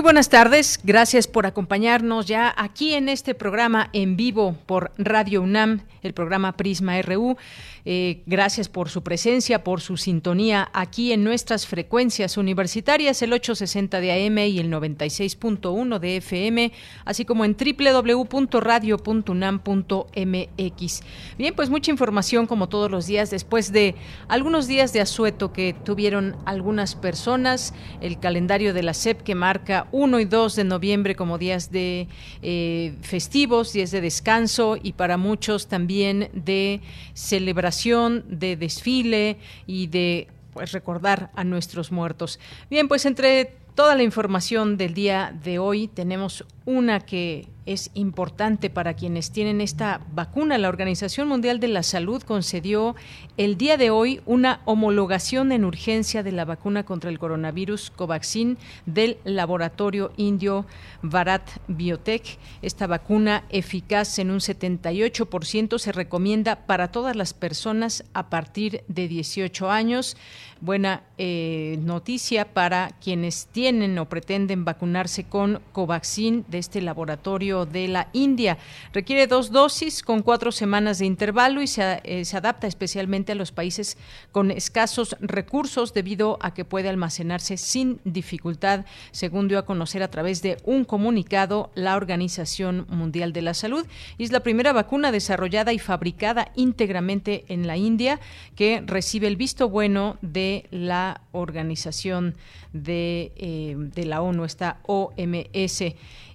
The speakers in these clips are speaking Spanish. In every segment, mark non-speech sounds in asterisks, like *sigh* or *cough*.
Muy buenas tardes, gracias por acompañarnos ya aquí en este programa en vivo por Radio UNAM, el programa Prisma RU. Eh, gracias por su presencia, por su sintonía aquí en nuestras frecuencias universitarias, el 860 de AM y el 96.1 de FM, así como en www.radio.unam.mx. Bien, pues mucha información como todos los días, después de algunos días de asueto que tuvieron algunas personas, el calendario de la SEP que marca 1 y 2 de noviembre como días de eh, festivos, días de descanso y para muchos también de celebración de desfile y de pues, recordar a nuestros muertos. Bien, pues entre toda la información del día de hoy tenemos una que es importante para quienes tienen esta vacuna. La Organización Mundial de la Salud concedió el día de hoy una homologación en urgencia de la vacuna contra el coronavirus Covaxin del laboratorio indio Bharat Biotech. Esta vacuna eficaz en un 78% se recomienda para todas las personas a partir de 18 años. Buena eh, noticia para quienes tienen o pretenden vacunarse con Covaxin de este laboratorio de la India. Requiere dos dosis con cuatro semanas de intervalo y se, eh, se adapta especialmente a los países con escasos recursos debido a que puede almacenarse sin dificultad, según dio a conocer a través de un comunicado la Organización Mundial de la Salud. Y es la primera vacuna desarrollada y fabricada íntegramente en la India que recibe el visto bueno de la Organización de, eh, de la ONU, esta OMS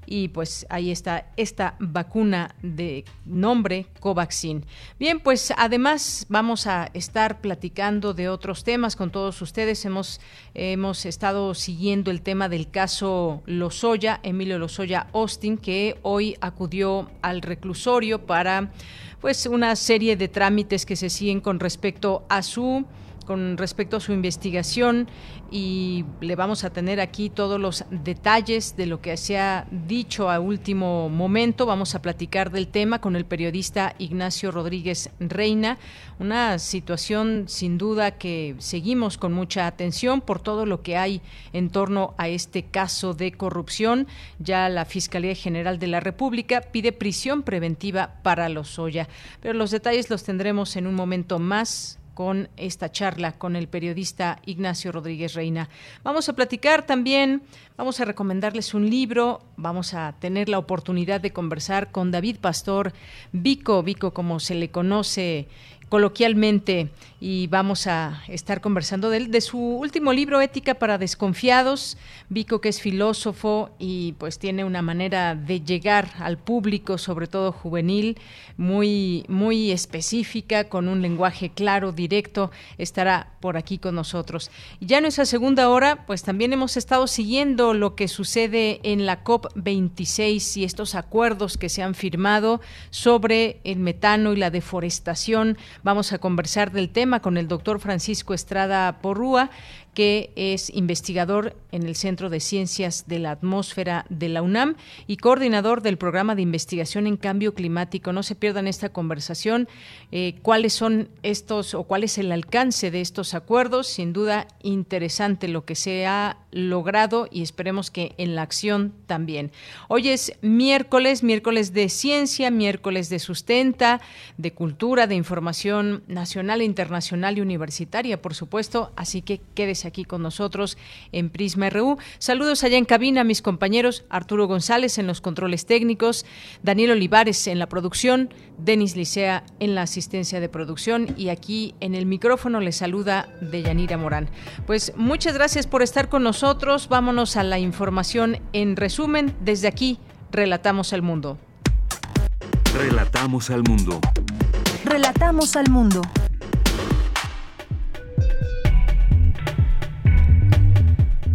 y pues ahí está esta vacuna de nombre Covaxin. Bien, pues además vamos a estar platicando de otros temas con todos ustedes. Hemos, hemos estado siguiendo el tema del caso Lozoya, Emilio Lozoya Austin, que hoy acudió al reclusorio para pues una serie de trámites que se siguen con respecto a su con respecto a su investigación y le vamos a tener aquí todos los detalles de lo que se ha dicho a último momento. Vamos a platicar del tema con el periodista Ignacio Rodríguez Reina. Una situación sin duda que seguimos con mucha atención por todo lo que hay en torno a este caso de corrupción. Ya la Fiscalía General de la República pide prisión preventiva para Lozoya. Pero los detalles los tendremos en un momento más con esta charla con el periodista Ignacio Rodríguez Reina. Vamos a platicar también, vamos a recomendarles un libro, vamos a tener la oportunidad de conversar con David Pastor Vico, Vico como se le conoce coloquialmente y vamos a estar conversando de, de su último libro Ética para desconfiados. Vico que es filósofo y pues tiene una manera de llegar al público, sobre todo juvenil, muy muy específica con un lenguaje claro, directo, estará por aquí con nosotros. Ya en esa segunda hora, pues también hemos estado siguiendo lo que sucede en la COP 26 y estos acuerdos que se han firmado sobre el metano y la deforestación Vamos a conversar del tema con el doctor Francisco Estrada Porrúa, que es investigador en el Centro de Ciencias de la Atmósfera de la UNAM y coordinador del programa de investigación en cambio climático. No se pierdan esta conversación. Eh, ¿Cuáles son estos o cuál es el alcance de estos acuerdos? Sin duda interesante lo que se ha logrado y esperemos que en la acción también. Hoy es miércoles, miércoles de ciencia, miércoles de sustenta, de cultura, de información nacional, internacional y universitaria, por supuesto. Así que quédese aquí con nosotros en Prisma RU. Saludos allá en cabina a mis compañeros Arturo González en los controles técnicos, Daniel Olivares en la producción, Denis Licea en la asistencia de producción y aquí en el micrófono les saluda Deyanira Morán. Pues muchas gracias por estar con nosotros. Vámonos a la información en resumen. Desde aquí, relatamos el mundo. Relatamos al mundo. Relatamos al mundo.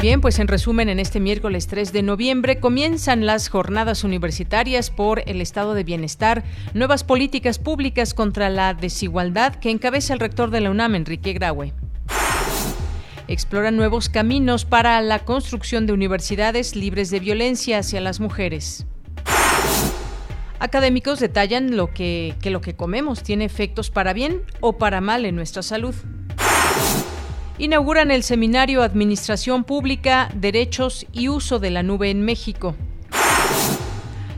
Bien, pues en resumen, en este miércoles 3 de noviembre comienzan las jornadas universitarias por el estado de bienestar, nuevas políticas públicas contra la desigualdad que encabeza el rector de la UNAM, Enrique Graue. Exploran nuevos caminos para la construcción de universidades libres de violencia hacia las mujeres. Académicos detallan lo que lo que comemos tiene efectos para bien o para mal en nuestra salud inauguran el seminario Administración Pública, Derechos y Uso de la Nube en México.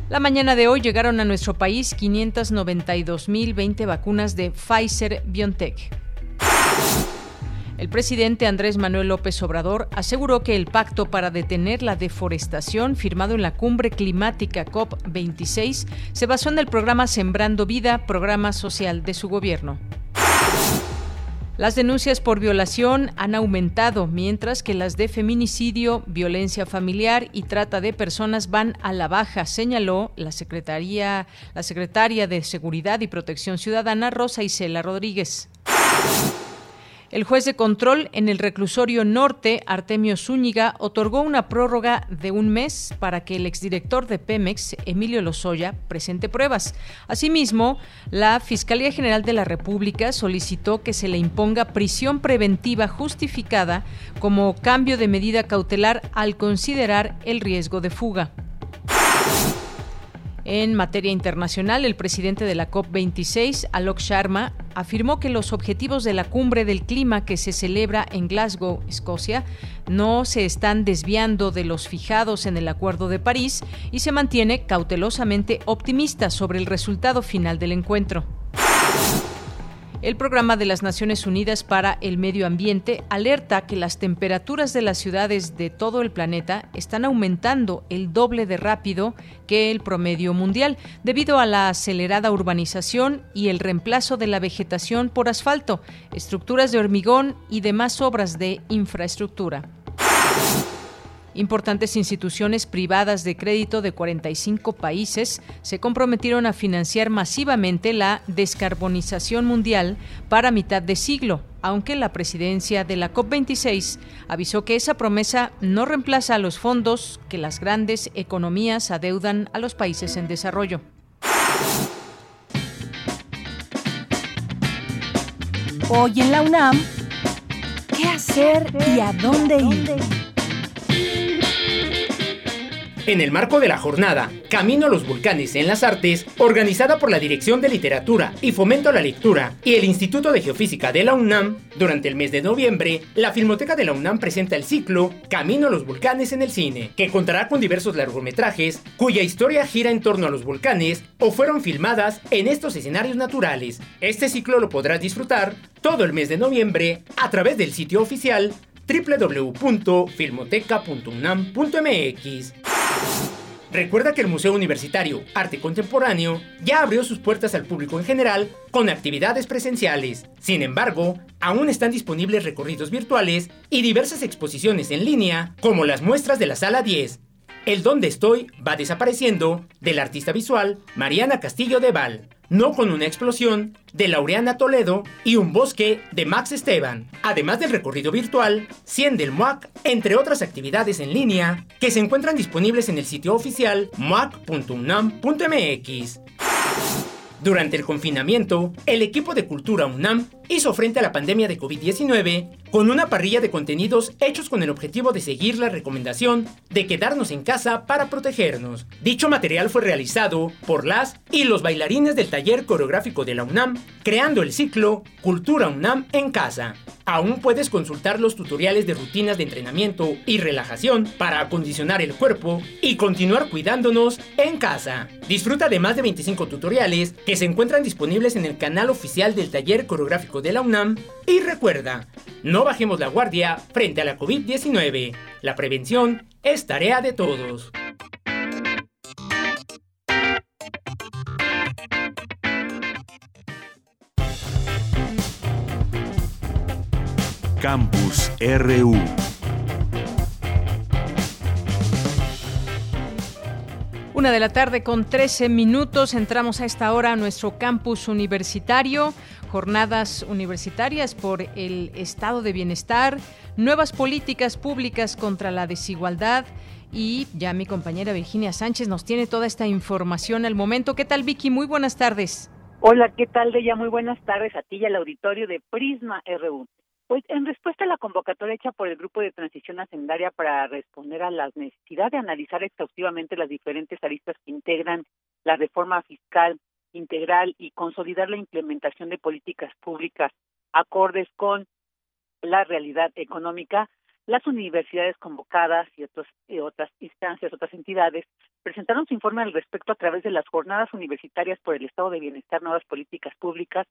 La mañana de hoy llegaron a nuestro país 592.020 vacunas de Pfizer BioNTech. El presidente Andrés Manuel López Obrador aseguró que el pacto para detener la deforestación firmado en la cumbre climática COP26 se basó en el programa Sembrando Vida, programa social de su gobierno. Las denuncias por violación han aumentado, mientras que las de feminicidio, violencia familiar y trata de personas van a la baja, señaló la Secretaría, secretaria de Seguridad y Protección Ciudadana, Rosa Isela Rodríguez. El juez de control en el reclusorio norte, Artemio Zúñiga, otorgó una prórroga de un mes para que el exdirector de Pemex, Emilio Lozoya, presente pruebas. Asimismo, la Fiscalía General de la República solicitó que se le imponga prisión preventiva justificada como cambio de medida cautelar al considerar el riesgo de fuga. En materia internacional, el presidente de la COP26, Alok Sharma, afirmó que los objetivos de la cumbre del clima que se celebra en Glasgow, Escocia, no se están desviando de los fijados en el Acuerdo de París y se mantiene cautelosamente optimista sobre el resultado final del encuentro. El Programa de las Naciones Unidas para el Medio Ambiente alerta que las temperaturas de las ciudades de todo el planeta están aumentando el doble de rápido que el promedio mundial, debido a la acelerada urbanización y el reemplazo de la vegetación por asfalto, estructuras de hormigón y demás obras de infraestructura. Importantes instituciones privadas de crédito de 45 países se comprometieron a financiar masivamente la descarbonización mundial para mitad de siglo, aunque la presidencia de la COP26 avisó que esa promesa no reemplaza a los fondos que las grandes economías adeudan a los países en desarrollo. Hoy en la UNAM, ¿qué hacer y a dónde ir? En el marco de la jornada Camino a los Volcanes en las Artes, organizada por la Dirección de Literatura y Fomento a la Lectura y el Instituto de Geofísica de la UNAM, durante el mes de noviembre, la Filmoteca de la UNAM presenta el ciclo Camino a los Volcanes en el Cine, que contará con diversos largometrajes cuya historia gira en torno a los volcanes o fueron filmadas en estos escenarios naturales. Este ciclo lo podrás disfrutar todo el mes de noviembre a través del sitio oficial www.filmoteca.unam.mx. Recuerda que el Museo Universitario Arte Contemporáneo ya abrió sus puertas al público en general con actividades presenciales. Sin embargo, aún están disponibles recorridos virtuales y diversas exposiciones en línea, como las muestras de la Sala 10. El Donde Estoy va desapareciendo del artista visual Mariana Castillo de Val no con una explosión, de Laureana Toledo y un bosque de Max Esteban, además del recorrido virtual, 100 del MUAC, entre otras actividades en línea que se encuentran disponibles en el sitio oficial muac.unam.mx. Durante el confinamiento, el equipo de Cultura UNAM hizo frente a la pandemia de COVID-19 con una parrilla de contenidos hechos con el objetivo de seguir la recomendación de quedarnos en casa para protegernos. Dicho material fue realizado por las y los bailarines del taller coreográfico de la UNAM, creando el ciclo Cultura UNAM en casa. Aún puedes consultar los tutoriales de rutinas de entrenamiento y relajación para acondicionar el cuerpo y continuar cuidándonos en casa. Disfruta de más de 25 tutoriales que se encuentran disponibles en el canal oficial del taller coreográfico de la UNAM y recuerda, no bajemos la guardia frente a la COVID-19. La prevención es tarea de todos. Campus RU. Una de la tarde con 13 minutos. Entramos a esta hora a nuestro campus universitario. Jornadas universitarias por el estado de bienestar, nuevas políticas públicas contra la desigualdad. Y ya mi compañera Virginia Sánchez nos tiene toda esta información al momento. ¿Qué tal, Vicky? Muy buenas tardes. Hola, ¿qué tal, Deya? Muy buenas tardes a ti y al auditorio de Prisma RU. Pues en respuesta a la convocatoria hecha por el Grupo de Transición Hacendaria para responder a la necesidad de analizar exhaustivamente las diferentes aristas que integran la reforma fiscal integral y consolidar la implementación de políticas públicas acordes con la realidad económica, las universidades convocadas y, otros, y otras instancias, otras entidades, presentaron su informe al respecto a través de las jornadas universitarias por el Estado de Bienestar, Nuevas Políticas Públicas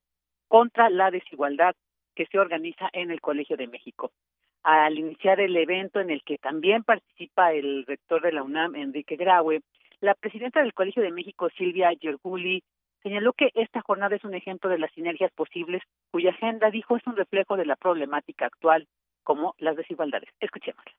contra la Desigualdad que se organiza en el Colegio de México. Al iniciar el evento en el que también participa el rector de la UNAM, Enrique Graue, la presidenta del Colegio de México, Silvia Yerguli, señaló que esta jornada es un ejemplo de las sinergias posibles, cuya agenda, dijo, es un reflejo de la problemática actual, como las desigualdades. Escuchémosla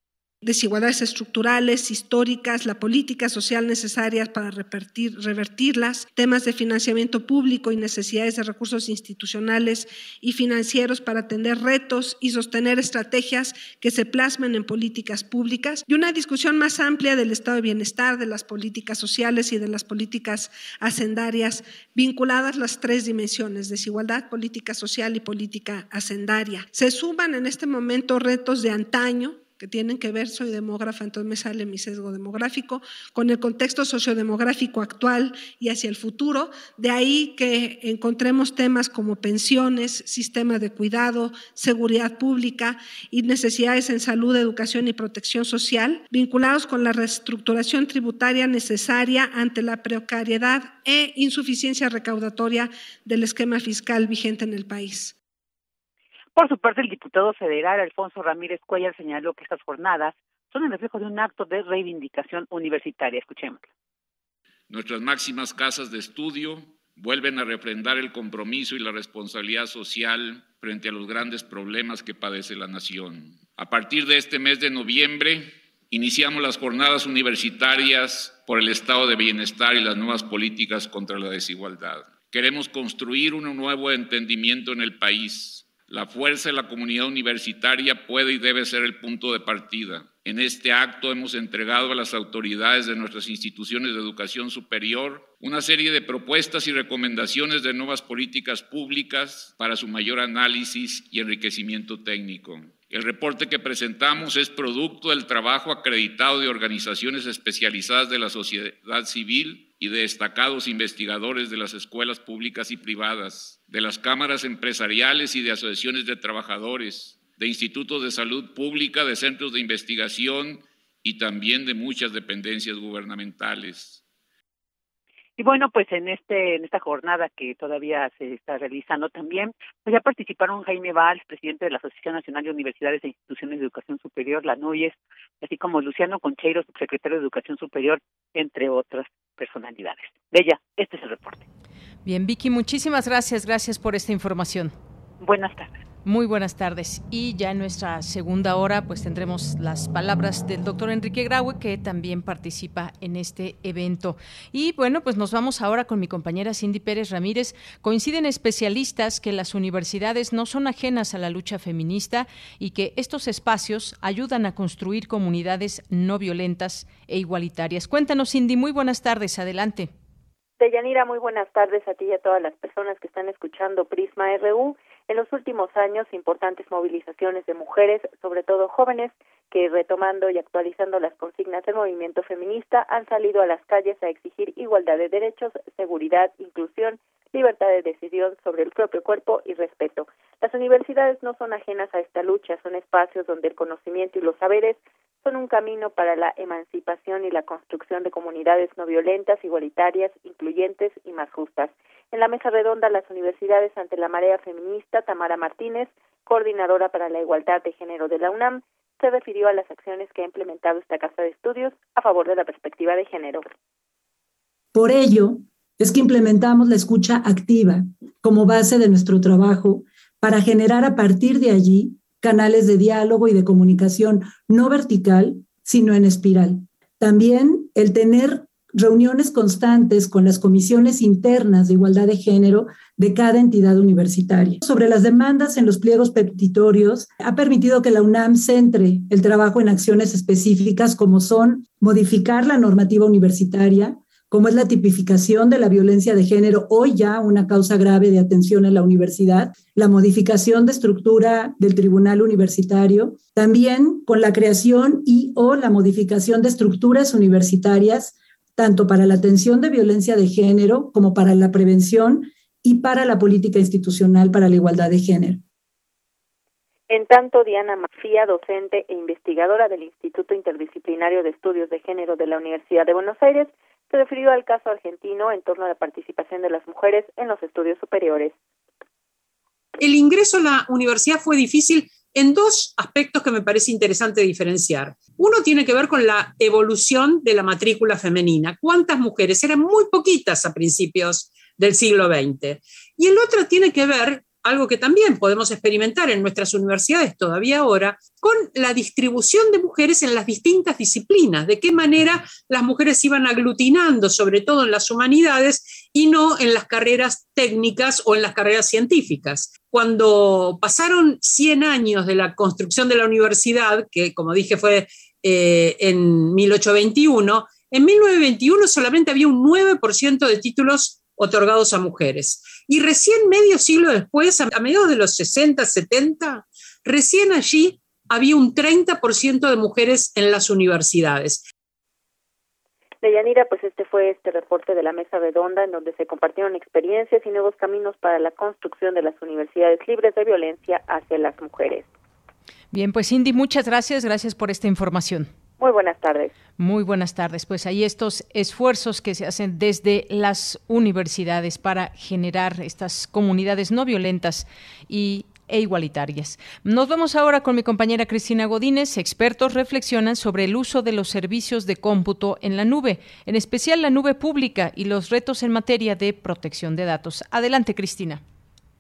desigualdades estructurales, históricas, la política social necesaria para revertir, revertirlas, temas de financiamiento público y necesidades de recursos institucionales y financieros para atender retos y sostener estrategias que se plasmen en políticas públicas y una discusión más amplia del estado de bienestar, de las políticas sociales y de las políticas hacendarias vinculadas las tres dimensiones, desigualdad, política social y política hacendaria. Se suman en este momento retos de antaño que tienen que ver, soy demógrafa, entonces me sale mi sesgo demográfico, con el contexto sociodemográfico actual y hacia el futuro. De ahí que encontremos temas como pensiones, sistema de cuidado, seguridad pública y necesidades en salud, educación y protección social, vinculados con la reestructuración tributaria necesaria ante la precariedad e insuficiencia recaudatoria del esquema fiscal vigente en el país. Por su parte, el diputado federal Alfonso Ramírez Cuellar señaló que estas jornadas son el reflejo de un acto de reivindicación universitaria. Escuchémoslo. Nuestras máximas casas de estudio vuelven a refrendar el compromiso y la responsabilidad social frente a los grandes problemas que padece la nación. A partir de este mes de noviembre, iniciamos las jornadas universitarias por el estado de bienestar y las nuevas políticas contra la desigualdad. Queremos construir un nuevo entendimiento en el país la fuerza de la comunidad universitaria puede y debe ser el punto de partida. En este acto hemos entregado a las autoridades de nuestras instituciones de educación superior una serie de propuestas y recomendaciones de nuevas políticas públicas para su mayor análisis y enriquecimiento técnico. El reporte que presentamos es producto del trabajo acreditado de organizaciones especializadas de la sociedad civil y de destacados investigadores de las escuelas públicas y privadas, de las cámaras empresariales y de asociaciones de trabajadores, de institutos de salud pública, de centros de investigación y también de muchas dependencias gubernamentales. Y bueno, pues en este en esta jornada que todavía se está realizando también, pues ya participaron Jaime Valls, presidente de la Asociación Nacional de Universidades e Instituciones de Educación Superior, la NUYES, así como Luciano Concheiro, subsecretario de Educación Superior, entre otras personalidades. De ella, este es el reporte. Bien, Vicky, muchísimas gracias, gracias por esta información. Buenas tardes. Muy buenas tardes. Y ya en nuestra segunda hora, pues tendremos las palabras del doctor Enrique Graue, que también participa en este evento. Y bueno, pues nos vamos ahora con mi compañera Cindy Pérez Ramírez. Coinciden especialistas que las universidades no son ajenas a la lucha feminista y que estos espacios ayudan a construir comunidades no violentas e igualitarias. Cuéntanos, Cindy. Muy buenas tardes. Adelante. Deyanira, muy buenas tardes a ti y a todas las personas que están escuchando Prisma RU. En los últimos años, importantes movilizaciones de mujeres, sobre todo jóvenes, que retomando y actualizando las consignas del movimiento feminista han salido a las calles a exigir igualdad de derechos, seguridad, inclusión, libertad de decisión sobre el propio cuerpo y respeto. Las universidades no son ajenas a esta lucha, son espacios donde el conocimiento y los saberes son un camino para la emancipación y la construcción de comunidades no violentas, igualitarias, incluyentes y más justas. En la mesa redonda, las universidades ante la marea feminista, Tamara Martínez, coordinadora para la igualdad de género de la UNAM, se refirió a las acciones que ha implementado esta casa de estudios a favor de la perspectiva de género. Por ello, es que implementamos la escucha activa como base de nuestro trabajo para generar a partir de allí canales de diálogo y de comunicación no vertical, sino en espiral. También el tener reuniones constantes con las comisiones internas de igualdad de género de cada entidad universitaria. Sobre las demandas en los pliegos petitorios, ha permitido que la UNAM centre el trabajo en acciones específicas como son modificar la normativa universitaria, como es la tipificación de la violencia de género, hoy ya una causa grave de atención en la universidad, la modificación de estructura del tribunal universitario, también con la creación y o la modificación de estructuras universitarias, tanto para la atención de violencia de género como para la prevención y para la política institucional para la igualdad de género. En tanto, Diana Mafía, docente e investigadora del Instituto Interdisciplinario de Estudios de Género de la Universidad de Buenos Aires, se refirió al caso argentino en torno a la participación de las mujeres en los estudios superiores. El ingreso a la universidad fue difícil en dos aspectos que me parece interesante diferenciar. Uno tiene que ver con la evolución de la matrícula femenina. ¿Cuántas mujeres? Eran muy poquitas a principios del siglo XX. Y el otro tiene que ver algo que también podemos experimentar en nuestras universidades todavía ahora, con la distribución de mujeres en las distintas disciplinas, de qué manera las mujeres iban aglutinando, sobre todo en las humanidades y no en las carreras técnicas o en las carreras científicas. Cuando pasaron 100 años de la construcción de la universidad, que como dije fue eh, en 1821, en 1921 solamente había un 9% de títulos otorgados a mujeres. Y recién medio siglo después, a mediados de los 60, 70, recién allí había un 30% de mujeres en las universidades. Deyanira, pues este fue este reporte de la Mesa Redonda en donde se compartieron experiencias y nuevos caminos para la construcción de las universidades libres de violencia hacia las mujeres. Bien, pues Cindy, muchas gracias, gracias por esta información. Muy buenas tardes. Muy buenas tardes. Pues hay estos esfuerzos que se hacen desde las universidades para generar estas comunidades no violentas y e igualitarias. Nos vemos ahora con mi compañera Cristina Godínez. Expertos reflexionan sobre el uso de los servicios de cómputo en la nube, en especial la nube pública y los retos en materia de protección de datos. Adelante, Cristina.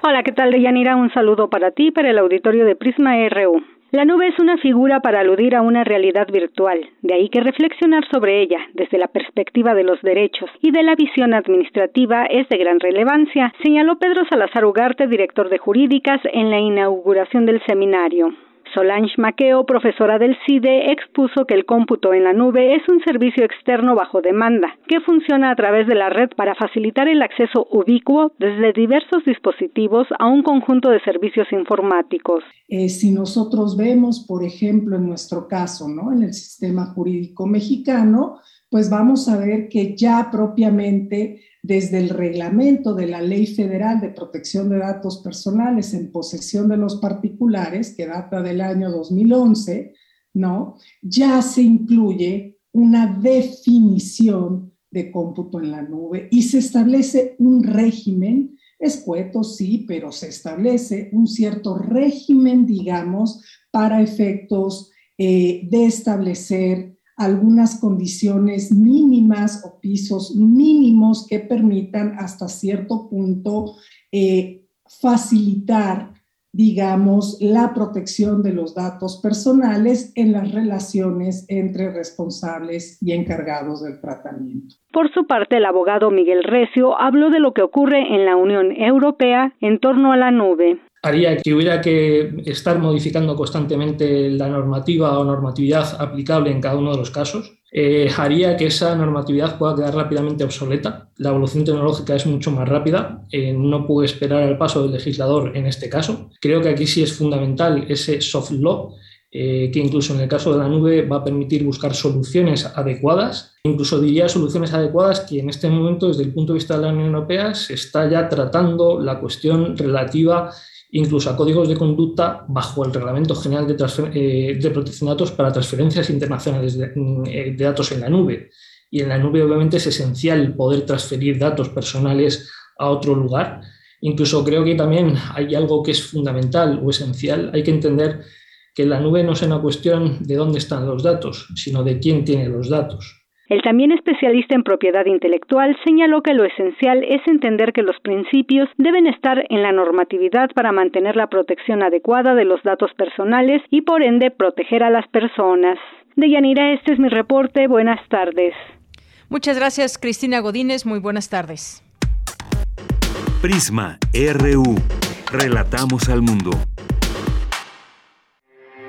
Hola, ¿qué tal, Deyanira? Un saludo para ti para el auditorio de Prisma RU. La nube es una figura para aludir a una realidad virtual, de ahí que reflexionar sobre ella desde la perspectiva de los derechos y de la visión administrativa es de gran relevancia, señaló Pedro Salazar Ugarte, director de Jurídicas, en la inauguración del seminario. Solange Maqueo, profesora del CIDE, expuso que el cómputo en la nube es un servicio externo bajo demanda, que funciona a través de la red para facilitar el acceso ubicuo desde diversos dispositivos a un conjunto de servicios informáticos. Eh, si nosotros vemos, por ejemplo, en nuestro caso, ¿no? en el sistema jurídico mexicano, pues vamos a ver que ya propiamente desde el reglamento de la Ley Federal de Protección de Datos Personales en posesión de los particulares, que data del año 2011, ¿no? Ya se incluye una definición de cómputo en la nube y se establece un régimen, escueto sí, pero se establece un cierto régimen, digamos, para efectos eh, de establecer algunas condiciones mínimas o pisos mínimos que permitan hasta cierto punto eh, facilitar, digamos, la protección de los datos personales en las relaciones entre responsables y encargados del tratamiento. Por su parte, el abogado Miguel Recio habló de lo que ocurre en la Unión Europea en torno a la nube haría que hubiera que estar modificando constantemente la normativa o normatividad aplicable en cada uno de los casos. Eh, haría que esa normatividad pueda quedar rápidamente obsoleta. La evolución tecnológica es mucho más rápida, eh, no puede esperar al paso del legislador en este caso. Creo que aquí sí es fundamental ese soft law, eh, que incluso en el caso de la nube va a permitir buscar soluciones adecuadas, incluso diría soluciones adecuadas que en este momento desde el punto de vista de la Unión Europea se está ya tratando la cuestión relativa incluso a códigos de conducta bajo el Reglamento General de, eh, de Protección de Datos para transferencias internacionales mm, eh, de, datos en la nube. Y en la nube obviamente es esencial poder transferir datos personales a otro lugar. Incluso creo que también hay algo que es fundamental o esencial. Hay que entender que la nube no es una cuestión de dónde están los datos, sino de quién tiene los datos. El también especialista en propiedad intelectual señaló que lo esencial es entender que los principios deben estar en la normatividad para mantener la protección adecuada de los datos personales y por ende proteger a las personas. De Yanira, este es mi reporte. Buenas tardes. Muchas gracias, Cristina Godínez. Muy buenas tardes. Prisma RU. Relatamos al mundo.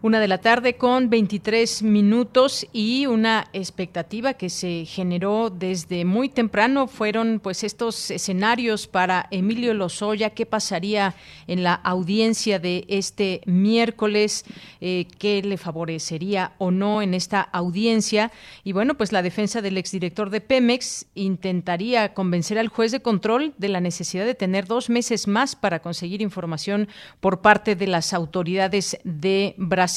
Una de la tarde con 23 minutos y una expectativa que se generó desde muy temprano fueron pues estos escenarios para Emilio Lozoya, qué pasaría en la audiencia de este miércoles, eh, qué le favorecería o no en esta audiencia. Y bueno, pues la defensa del exdirector de Pemex intentaría convencer al juez de control de la necesidad de tener dos meses más para conseguir información por parte de las autoridades de Brasil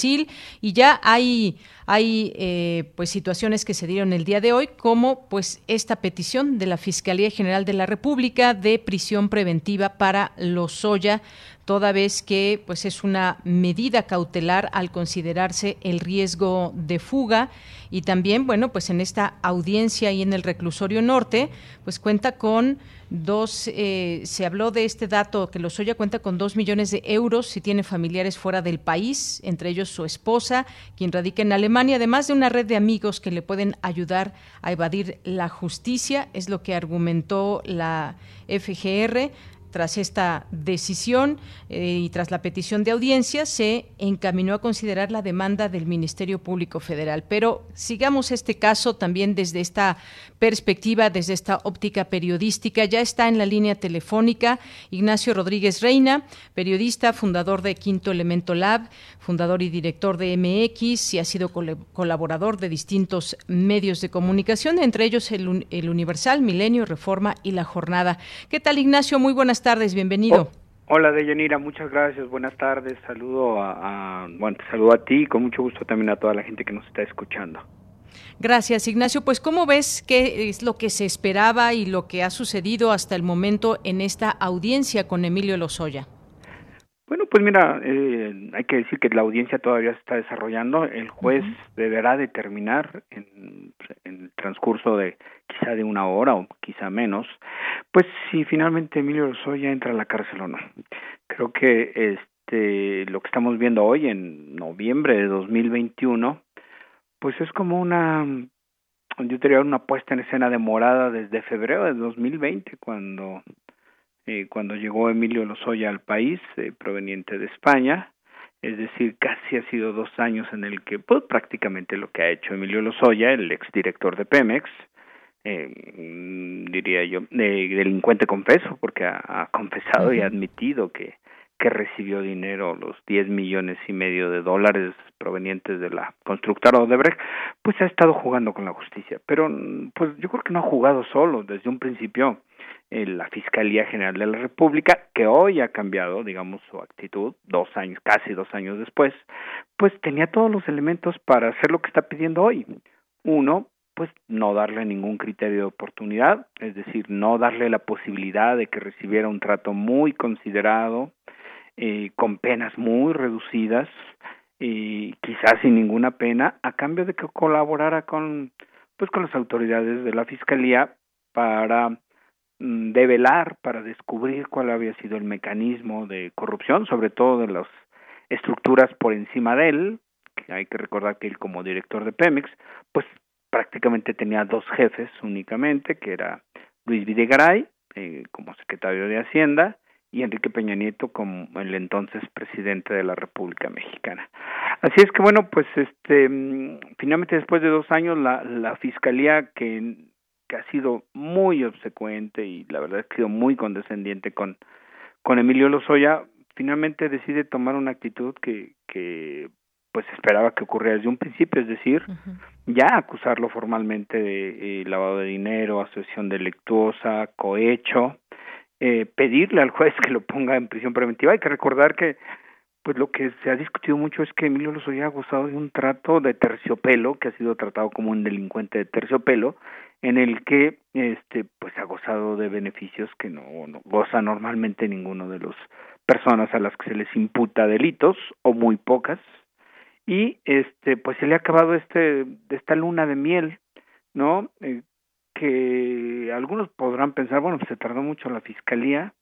y ya hay hay eh, pues situaciones que se dieron el día de hoy como pues esta petición de la Fiscalía General de la República de prisión preventiva para Lozoya toda vez que pues es una medida cautelar al considerarse el riesgo de fuga. Y también bueno pues en esta audiencia y en el reclusorio norte pues cuenta con dos eh, se habló de este dato que Lozoya cuenta con dos millones de euros si tiene familiares fuera del país entre ellos su esposa quien radica en Alemania además de una red de amigos que le pueden ayudar a evadir la justicia es lo que argumentó la FGR tras esta decisión eh, y tras la petición de audiencia, se encaminó a considerar la demanda del Ministerio Público Federal. Pero sigamos este caso también desde esta perspectiva, desde esta óptica periodística. Ya está en la línea telefónica Ignacio Rodríguez Reina, periodista, fundador de Quinto Elemento Lab, fundador y director de MX y ha sido colaborador de distintos medios de comunicación, entre ellos el, el Universal, Milenio, Reforma y La Jornada. ¿Qué tal, Ignacio? Muy buenas tardes, bienvenido. Oh, hola, Deyanira, muchas gracias, buenas tardes, saludo a, bueno, te saludo a ti y con mucho gusto también a toda la gente que nos está escuchando. Gracias, Ignacio. Pues, ¿cómo ves qué es lo que se esperaba y lo que ha sucedido hasta el momento en esta audiencia con Emilio Lozoya? Bueno, pues mira, eh, hay que decir que la audiencia todavía se está desarrollando. El juez deberá determinar en, en, el transcurso de quizá de una hora o quizá menos, pues si finalmente Emilio Lozoya entra a la cárcel o no. Creo que este lo que estamos viendo hoy en noviembre de 2021, pues es como una yo diría una puesta en escena demorada desde febrero de 2020 cuando eh, cuando llegó Emilio Lozoya al país, eh, proveniente de España, es decir, casi ha sido dos años en el que, pues prácticamente lo que ha hecho Emilio Lozoya, el exdirector de Pemex, eh, mm, diría yo, delincuente confeso, porque ha, confesado y ha admitido que, que recibió dinero, los 10 millones y medio de dólares provenientes de la constructora Odebrecht, pues ha estado jugando con la justicia. Pero pues yo creo que no ha jugado solo, desde un principio la Fiscalía General de la República, que hoy ha cambiado, digamos, su actitud, dos años, casi dos años después, pues tenía todos los elementos para hacer lo que está pidiendo hoy. Uno, pues no darle ningún criterio de oportunidad, es decir, no darle la posibilidad de que recibiera un trato muy considerado, eh, con penas muy reducidas, y quizás sin ninguna pena, a cambio de que colaborara con, pues con las autoridades de la Fiscalía para Mm, develar para descubrir cuál había sido el mecanismo de corrupción, sobre todo de las estructuras por encima de él, que hay que recordar que él como director de Pemex, pues prácticamente tenía dos jefes únicamente, que era Luis Videgaray eh, como secretario de Hacienda y Enrique Peña Nieto como el entonces presidente de la República Mexicana. Así es que bueno, pues este mm, finalmente después de dos años la, la fiscalía que que ha sido muy obsecuente y la verdad es que ha sido muy condescendiente con, con Emilio Lozoya, finalmente decide tomar una actitud que, que pues esperaba que ocurriera desde un principio, es decir, ya acusarlo formalmente de eh, lavado de dinero, asociación delictuosa, cohecho, eh, pedirle al juez que lo ponga en prisión preventiva. Hay que recordar que pues lo que se ha discutido mucho es que Emilio Lozoya ha gozado de un trato de terciopelo, que ha sido tratado como un delincuente de terciopelo, en el que este pues ha gozado de beneficios que no, goza normalmente ninguno de los personas a las que se les imputa delitos o muy pocas. Y este pues se le ha acabado este esta luna de miel no eh, que algunos podrán pensar, bueno, se tardó mucho la fiscalía,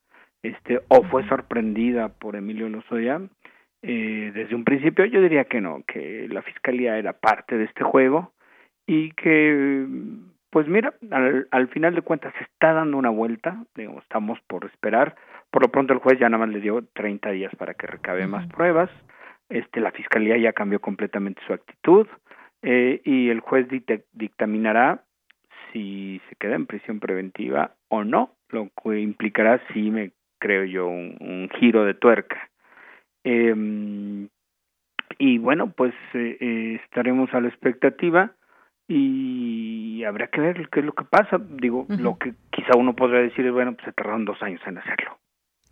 este, o fue sorprendida por Emilio Lozoya eh, desde un principio. Yo diría que no, que la fiscalía era parte de este juego y que, pues mira, al, al final de cuentas se está dando una vuelta, digamos, estamos por esperar. Por lo pronto el juez ya nada más le dio 30 días para que recabe más pruebas. Este, la fiscalía ya cambió completamente su actitud eh, y el juez dictaminará si se queda en prisión preventiva o no, lo que implicará, sí, me creo yo, un, giro de tuerca. Eh, y bueno, pues eh, eh, estaremos a la expectativa y habrá que ver qué es lo que pasa. Digo, lo que quizá uno podría decir es, bueno, pues se tardaron dos años en hacerlo.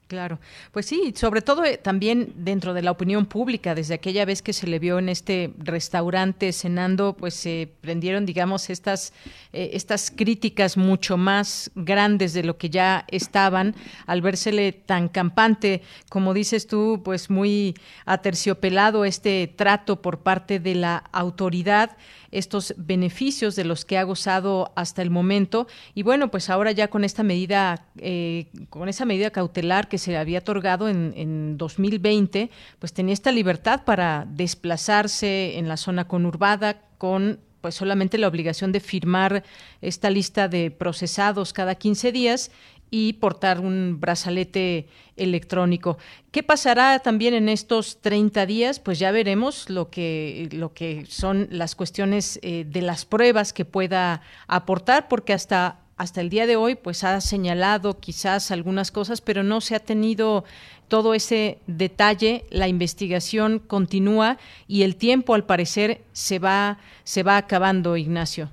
Claro, pues sí, sobre todo eh, también dentro de la opinión pública, desde aquella vez que se le vio en este restaurante cenando, pues se prendieron, digamos, estas, eh, estas críticas mucho más grandes de lo que ya estaban, al vérsele tan campante, como dices tú, pues muy aterciopelado este trato por parte de la autoridad estos beneficios de los que ha gozado hasta el momento. Y bueno, pues ahora ya con esta medida, eh, con esa medida cautelar que se había otorgado en, en 2020, pues tenía esta libertad para desplazarse en la zona conurbada con pues solamente la obligación de firmar esta lista de procesados cada 15 días y portar un brazalete electrónico. ¿Qué pasará también en estos 30 días? Pues ya veremos lo que, lo que son las cuestiones eh, de las pruebas que pueda aportar, porque hasta hasta el día de hoy pues ha señalado quizás algunas cosas, pero no se ha tenido todo ese detalle, la investigación continúa y el tiempo al parecer se va se va acabando, Ignacio.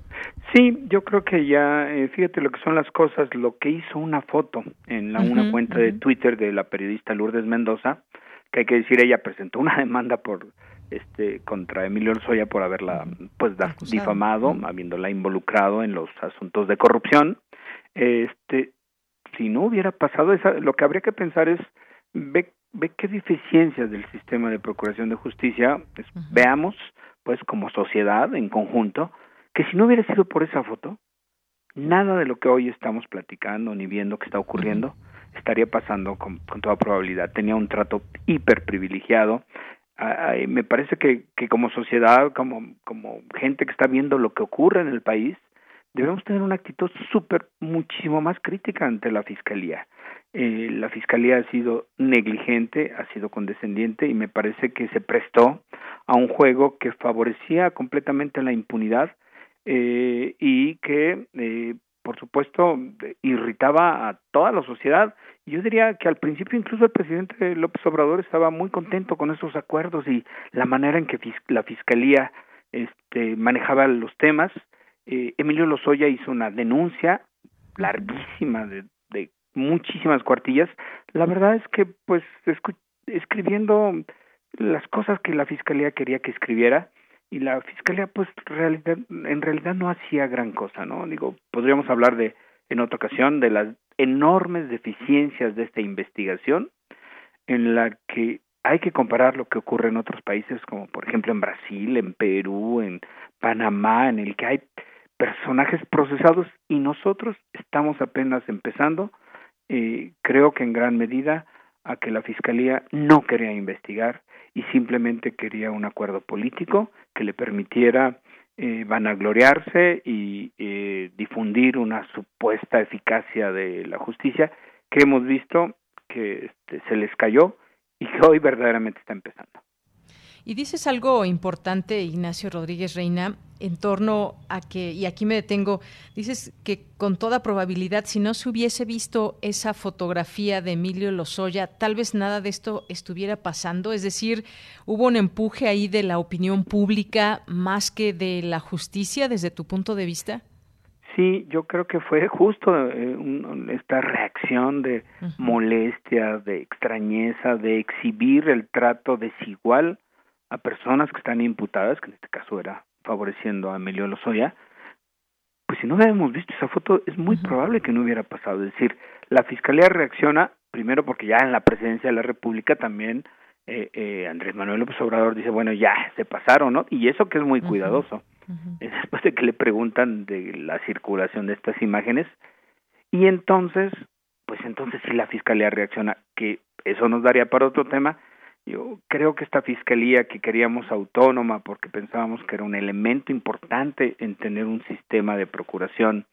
Sí, yo creo que ya, eh, fíjate lo que son las cosas, lo que hizo una foto en la, una cuenta de Twitter de la periodista Lourdes Mendoza, que hay que decir, ella presentó una *laughs* demanda por este contra Emilio Orsoya por haberla pues difamado, habiéndola involucrado en los asuntos de corrupción. Este, si no hubiera pasado esa, lo que habría que pensar es ve, ve qué deficiencias del sistema de procuración de justicia, pues, veamos pues como sociedad en conjunto que si no hubiera sido por esa foto, nada de lo que hoy estamos platicando ni viendo que está ocurriendo estaría pasando con, toda probabilidad. Tenía un trato hiper privilegiado. me parece que, que como sociedad, como, como gente que está viendo lo que ocurre en el país, debemos tener una actitud súper, muchísimo más crítica ante la fiscalía. Eh, la fiscalía ha sido negligente, ha sido condescendiente y me parece que se prestó a un juego que favorecía completamente la impunidad eh, y que, eh, por supuesto, irritaba a toda la sociedad. Yo diría que al principio incluso el presidente López Obrador estaba muy contento con esos acuerdos y la manera en que la fiscalía este, manejaba los temas. Eh, Emilio Lozoya hizo una denuncia larguísima de, de muchísimas cuartillas. La verdad es que, pues, escribiendo las cosas que la fiscalía quería que escribiera, y la fiscalía pues realidad, en realidad no hacía gran cosa, ¿no? Digo, podríamos hablar de en otra ocasión de las enormes deficiencias de esta investigación en la que hay que comparar lo que ocurre en otros países como por ejemplo en Brasil, en Perú, en Panamá, en el que hay personajes procesados y nosotros estamos apenas empezando, eh, creo que en gran medida a que la Fiscalía no quería investigar y simplemente quería un acuerdo político que le permitiera eh, vanagloriarse y eh, difundir una supuesta eficacia de la justicia que hemos visto que este, se les cayó y que hoy verdaderamente está empezando. Y dices algo importante, Ignacio Rodríguez Reina, en torno a que, y aquí me detengo, dices que con toda probabilidad, si no se hubiese visto esa fotografía de Emilio Lozoya, tal vez nada de esto estuviera pasando. Es decir, hubo un empuje ahí de la opinión pública más que de la justicia desde tu punto de vista. Sí, yo creo que fue justo eh, esta reacción de molestia, de extrañeza, de exhibir el trato desigual a personas que están imputadas, que en este caso era favoreciendo a Emilio Lozoya, pues si no hubiéramos visto esa foto, es muy probable que no hubiera pasado. Es decir, la Fiscalía reacciona, primero porque ya en la presidencia de la República también eh, eh, Andrés Manuel López Obrador dice, bueno, ya se pasaron, ¿no? Y eso que es muy cuidadoso. después de que le preguntan de la circulación de estas imágenes, y entonces, pues entonces sí la fiscalía reacciona, que eso nos daría para otro tema. Yo creo que esta fiscalía que queríamos autónoma porque pensábamos que era un elemento importante en tener un sistema de procuración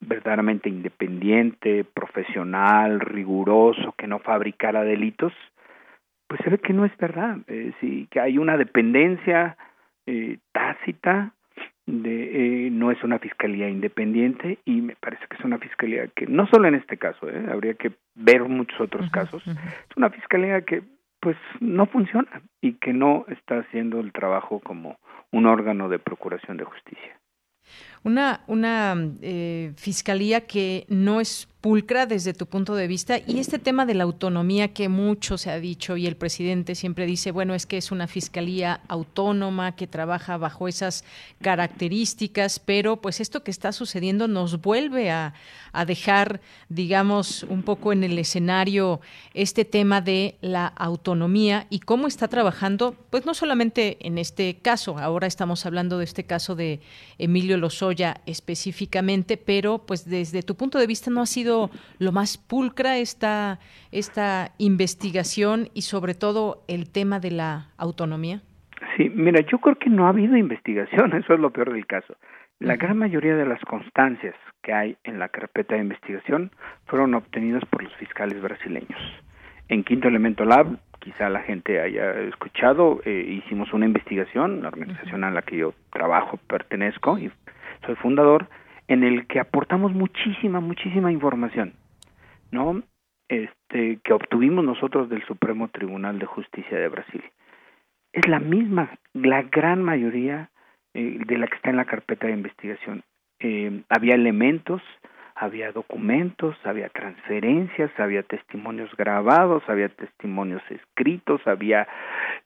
verdaderamente independiente, profesional, riguroso, que no fabricara delitos, pues se ve que no es verdad, eh, sí, que hay una dependencia eh, tácita de, eh, no es una fiscalía independiente y me parece que es una fiscalía que no solo en este caso, eh, habría que ver muchos otros casos, es una fiscalía que pues no funciona y que no está haciendo el trabajo como un órgano de procuración de justicia. Una, una eh, fiscalía que no es pulcra desde tu punto de vista y este tema de la autonomía que mucho se ha dicho y el presidente siempre dice, bueno, es que es una fiscalía autónoma que trabaja bajo esas características, pero pues esto que está sucediendo nos vuelve a, a dejar, digamos, un poco en el escenario este tema de la autonomía y cómo está trabajando, pues no solamente en este caso, ahora estamos hablando de este caso de Emilio Lozoya, específicamente, pero pues desde tu punto de vista no ha sido lo más pulcra esta, esta investigación y sobre todo el tema de la autonomía. Sí, mira, yo creo que no ha habido investigación, *laughs* eso es lo peor del caso. La gran mayoría de las constancias que hay en la carpeta de investigación fueron obtenidas por los fiscales brasileños. En Quinto Elemento Lab quizá la gente haya escuchado, eh, hicimos una investigación, la organización a la que yo trabajo, pertenezco, y soy fundador, en el que aportamos muchísima, muchísima información, ¿no? Este, que obtuvimos nosotros del Supremo Tribunal de Justicia de Brasil. Es la misma, la gran mayoría eh, de la que está en la carpeta de investigación. Eh, había elementos había documentos, había transferencias, había testimonios grabados, había testimonios escritos, había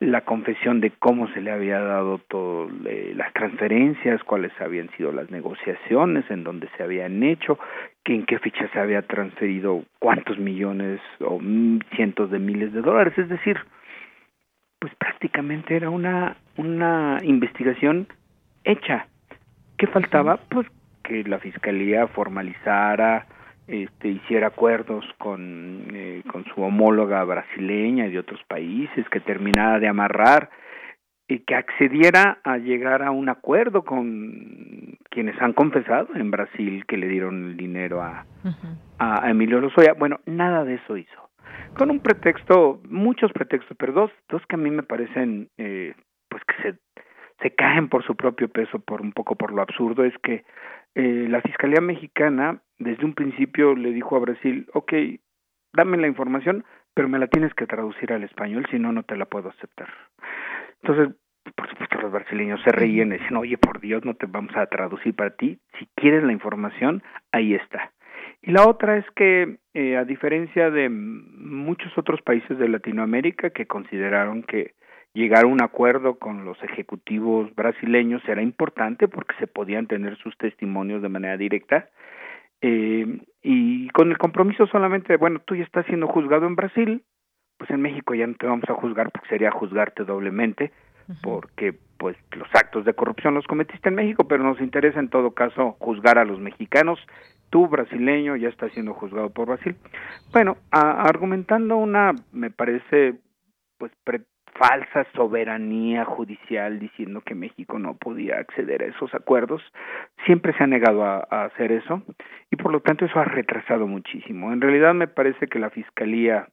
la confesión de cómo se le había dado todas las transferencias, cuáles habían sido las negociaciones, en dónde se habían hecho, que en qué fecha se había transferido cuántos millones o cientos de miles de dólares, es decir, pues prácticamente era una una investigación hecha. ¿Qué faltaba? Pues que la fiscalía formalizara, este, hiciera acuerdos con, eh, con su homóloga brasileña y de otros países, que terminara de amarrar y que accediera a llegar a un acuerdo con quienes han confesado en Brasil que le dieron el dinero a, a, Emilio Lozoya. Bueno, nada de eso hizo. Con un pretexto, muchos pretextos, pero dos, dos que a mí me parecen, eh, pues que se, se caen por su propio peso, por un poco por lo absurdo, es que eh, la Fiscalía Mexicana desde un principio le dijo a Brasil, ok, dame la información, pero me la tienes que traducir al español, si no, no te la puedo aceptar. Entonces, por supuesto, los brasileños se reían y decían, oye, por Dios, no te vamos a traducir para ti. Si quieres la información, ahí está. Y la otra es que, eh, a diferencia de muchos otros países de Latinoamérica que consideraron que llegar a un acuerdo con los ejecutivos brasileños era importante porque se podían tener sus testimonios de manera directa eh, y con el compromiso solamente, bueno, tú ya estás siendo juzgado en Brasil, pues en México ya no te vamos a juzgar porque sería juzgarte doblemente porque pues los actos de corrupción los cometiste en México, pero nos interesa en todo caso juzgar a los mexicanos. Tú, brasileño, ya estás siendo juzgado por Brasil. Bueno, argumentando una, me parece, pues pre falsa soberanía judicial diciendo que México no podía acceder a esos acuerdos. Siempre se ha negado a, hacer eso y por lo tanto eso ha retrasado muchísimo. En realidad me parece que la Fiscalía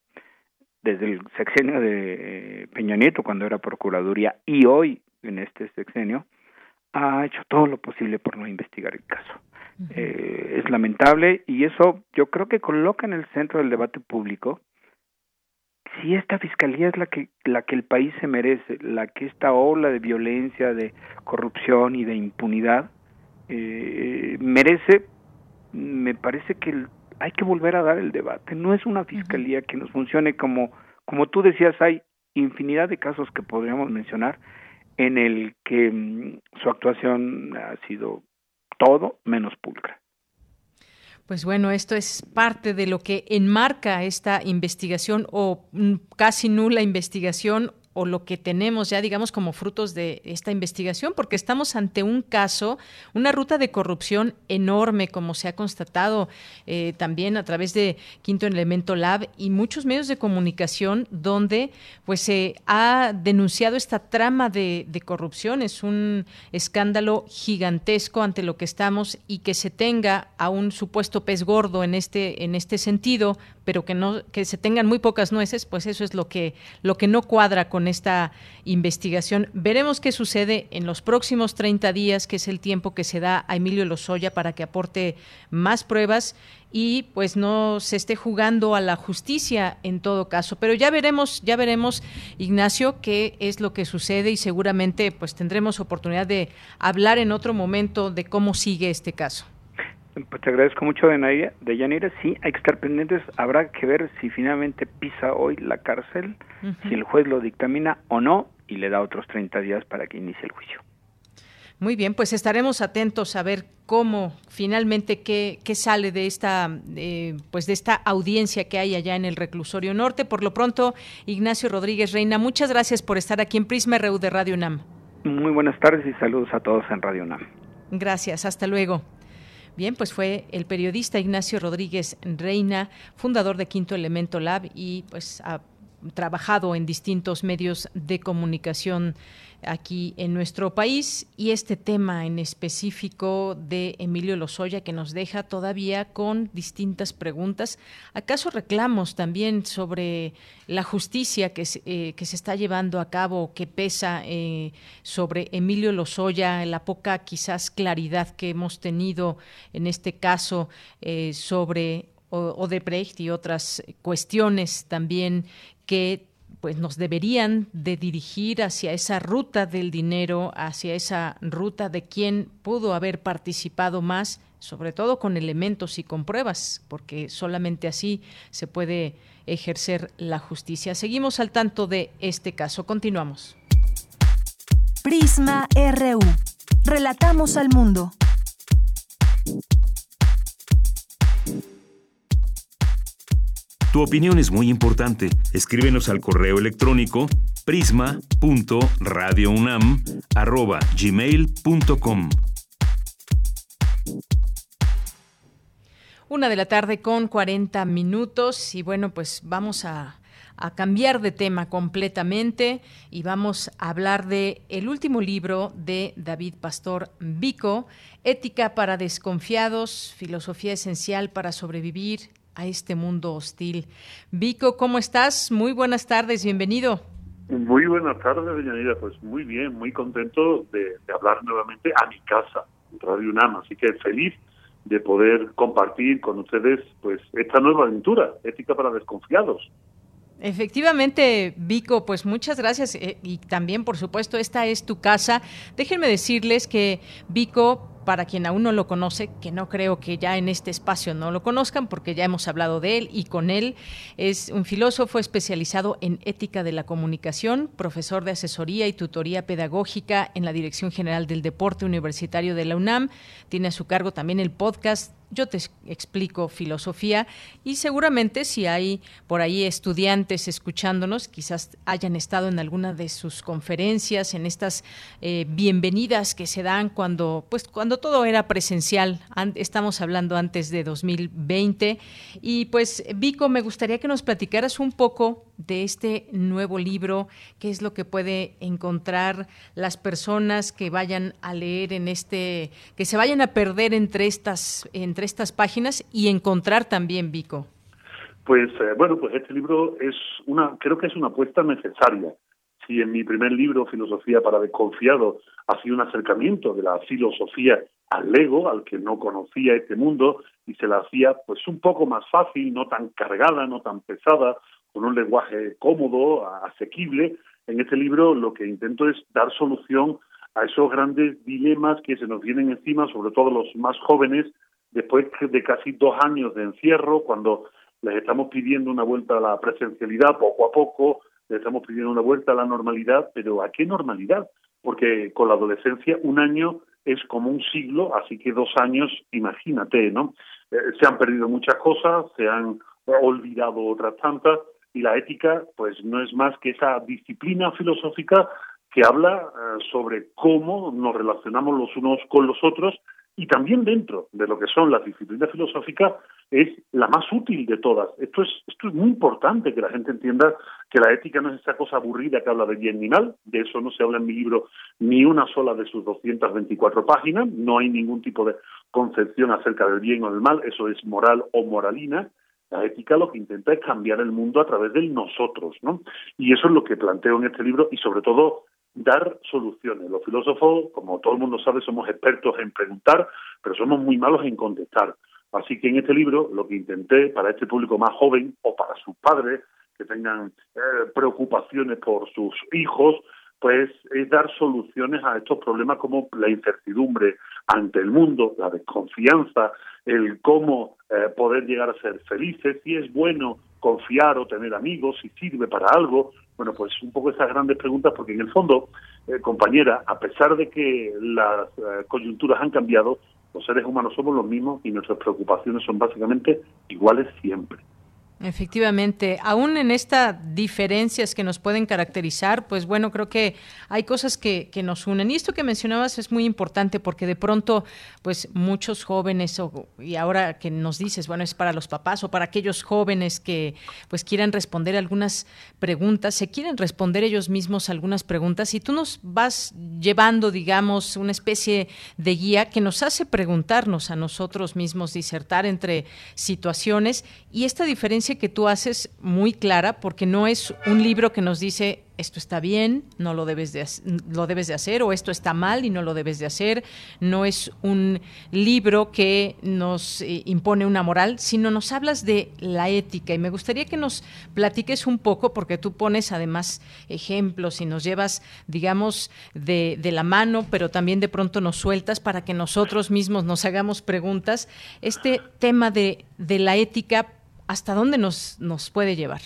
desde el sexenio de eh, Peña Nieto cuando era Procuraduría y hoy en este sexenio ha hecho todo lo posible por no investigar el caso. eh, es lamentable y eso yo creo que coloca en el centro del debate público si esta fiscalía es la que la que el país se merece, la que esta ola de violencia, de corrupción y de impunidad eh, merece, me parece que hay que volver a dar el debate. No es una fiscalía que nos funcione como como tú decías, hay infinidad de casos que podríamos mencionar en el que mm, su actuación ha sido todo menos pulcra. Pues bueno, esto es parte de lo que enmarca esta investigación o mm, casi nula investigación o lo que tenemos ya, digamos, como frutos de esta investigación, porque estamos ante un caso, una ruta de corrupción enorme, como se ha constatado eh, también a través de Quinto Elemento Lab y muchos medios de comunicación, donde pues se ha denunciado esta trama de, de corrupción. Es un escándalo gigantesco ante lo que estamos y que se tenga a un supuesto pez gordo en este, en este sentido, pero que no, que se tengan muy pocas nueces, pues eso es lo que, lo que no cuadra con esta investigación. Veremos qué sucede en los próximos 30 días, que es el tiempo que se da a Emilio Lozoya para que aporte más pruebas y pues no se esté jugando a la justicia en todo caso. Pero ya veremos, ya veremos, Ignacio, qué es lo que sucede y seguramente pues tendremos oportunidad de hablar en otro momento de cómo sigue este caso. Pues te agradezco mucho, de, de Yanira. Sí, hay que estar pendientes. Habrá que ver si finalmente pisa hoy la cárcel, si el juez lo dictamina o no, y le da otros 30 días para que inicie el juicio. Muy bien, pues estaremos atentos a ver cómo finalmente qué, qué sale de esta eh, pues de esta audiencia que hay allá en el reclusorio norte. Por lo pronto, Ignacio Rodríguez Reina, muchas gracias por estar aquí en Prisma RU de Radio UNAM. Muy buenas tardes y saludos a todos en Radio UNAM. Gracias, hasta luego. Bien, pues fue el periodista Ignacio Rodríguez Reina, fundador de Quinto Elemento Lab y pues ha trabajado en distintos medios de comunicación aquí en nuestro país y este tema en específico de Emilio Lozoya que nos deja todavía con distintas preguntas, acaso reclamos también sobre la justicia que se, eh, que se está llevando a cabo, que pesa eh, sobre Emilio Lozoya, la poca quizás claridad que hemos tenido en este caso eh, sobre Odebrecht y otras cuestiones también que pues nos deberían de dirigir hacia esa ruta del dinero, hacia esa ruta de quién pudo haber participado más, sobre todo con elementos y con pruebas, porque solamente así se puede ejercer la justicia. Seguimos al tanto de este caso. Continuamos. Prisma RU. Relatamos al mundo. Tu opinión es muy importante. Escríbenos al correo electrónico prisma.radiounam@gmail.com. Una de la tarde con 40 minutos y bueno, pues vamos a, a, cambiar de tema completamente y vamos a hablar de el último libro de David Pastor Vico, Ética para desconfiados, filosofía esencial para sobrevivir a este mundo hostil. Vico, ¿cómo estás? Muy buenas tardes, bienvenido. Muy buenas tardes, doña Pues muy bien, muy contento de, hablar nuevamente a mi casa, Radio UNAM. Así que feliz de poder compartir con ustedes pues esta nueva aventura, Ética para Desconfiados. Efectivamente, Vico, pues muchas gracias eh, y también, por supuesto, esta es tu casa. Déjenme decirles que Vico para quien aún no lo conoce, que no creo que ya en este espacio no lo conozcan, porque ya hemos hablado de él y con él, es un filósofo especializado en ética de la comunicación, profesor de asesoría y tutoría pedagógica en la Dirección General del Deporte Universitario de la UNAM. Tiene a su cargo también el podcast yo te explico filosofía y seguramente si hay por ahí estudiantes escuchándonos, quizás hayan estado en alguna de sus conferencias, en estas eh, bienvenidas que se dan cuando, pues, cuando todo era presencial. estamos hablando antes de 2020 y pues Vico, me gustaría que nos platicaras un poco de este nuevo libro, qué es lo que puede encontrar las personas que vayan a leer en este, que se vayan a perder entre estas, entre estas páginas y encontrar también Vico. Pues eh, bueno, pues este libro es una, creo que es una apuesta necesaria. Si en mi primer libro, Filosofía para Desconfiado, ha sido un acercamiento de la filosofía al ego, al que no conocía este mundo, y se la hacía pues un poco más fácil, no tan cargada, no tan pesada, con un lenguaje cómodo, asequible. En este libro lo que intento es dar solución a esos grandes dilemas que se nos vienen encima, sobre todo los más jóvenes, después de casi dos años de encierro, cuando les estamos pidiendo una vuelta a la presencialidad poco a poco, les estamos pidiendo una vuelta a la normalidad, pero ¿a qué normalidad? Porque con la adolescencia un año es como un siglo, así que dos años, imagínate, ¿no? Eh, se han perdido muchas cosas, se han olvidado otras tantas, y la ética pues no es más que esa disciplina filosófica que habla eh, sobre cómo nos relacionamos los unos con los otros y también dentro de lo que son las disciplinas filosóficas es la más útil de todas. Esto es, esto es muy importante que la gente entienda que la ética no es esa cosa aburrida que habla de bien ni mal, de eso no se habla en mi libro ni una sola de sus 224 páginas, no hay ningún tipo de concepción acerca del bien o del mal, eso es moral o moralina, la ética lo que intenta es cambiar el mundo a través de nosotros, ¿no? Y eso es lo que planteo en este libro y sobre todo dar soluciones. Los filósofos, como todo el mundo sabe, somos expertos en preguntar, pero somos muy malos en contestar. Así que en este libro lo que intenté para este público más joven o para sus padres que tengan eh, preocupaciones por sus hijos, pues es dar soluciones a estos problemas como la incertidumbre ante el mundo, la desconfianza, el cómo eh, poder llegar a ser felices, si es bueno confiar o tener amigos, si sirve para algo, bueno, pues un poco esas grandes preguntas, porque en el fondo, eh, compañera, a pesar de que las eh, coyunturas han cambiado, los seres humanos somos los mismos y nuestras preocupaciones son básicamente iguales siempre. Efectivamente, aún en estas diferencias que nos pueden caracterizar, pues bueno, creo que hay cosas que, que, nos unen. Y esto que mencionabas es muy importante porque de pronto, pues muchos jóvenes, y ahora que nos dices, bueno, es para los papás o para aquellos jóvenes que pues quieran responder algunas preguntas, se quieren responder ellos mismos algunas preguntas y tú nos vas llevando, digamos, una especie de guía que nos hace preguntarnos a nosotros mismos, disertar entre situaciones y esta diferencia que tú haces muy clara porque no es un libro que nos dice esto está bien, no lo debes de lo debes de hacer o esto está mal y no lo debes de hacer. No es un libro que nos eh, impone una moral, sino nos hablas de la ética y me gustaría que nos platiques un poco porque tú pones además ejemplos y nos llevas, digamos, de, de la mano, pero también de pronto nos sueltas para que nosotros mismos nos hagamos preguntas. Este tema de, de la ética ¿hasta dónde nos, nos puede llevar?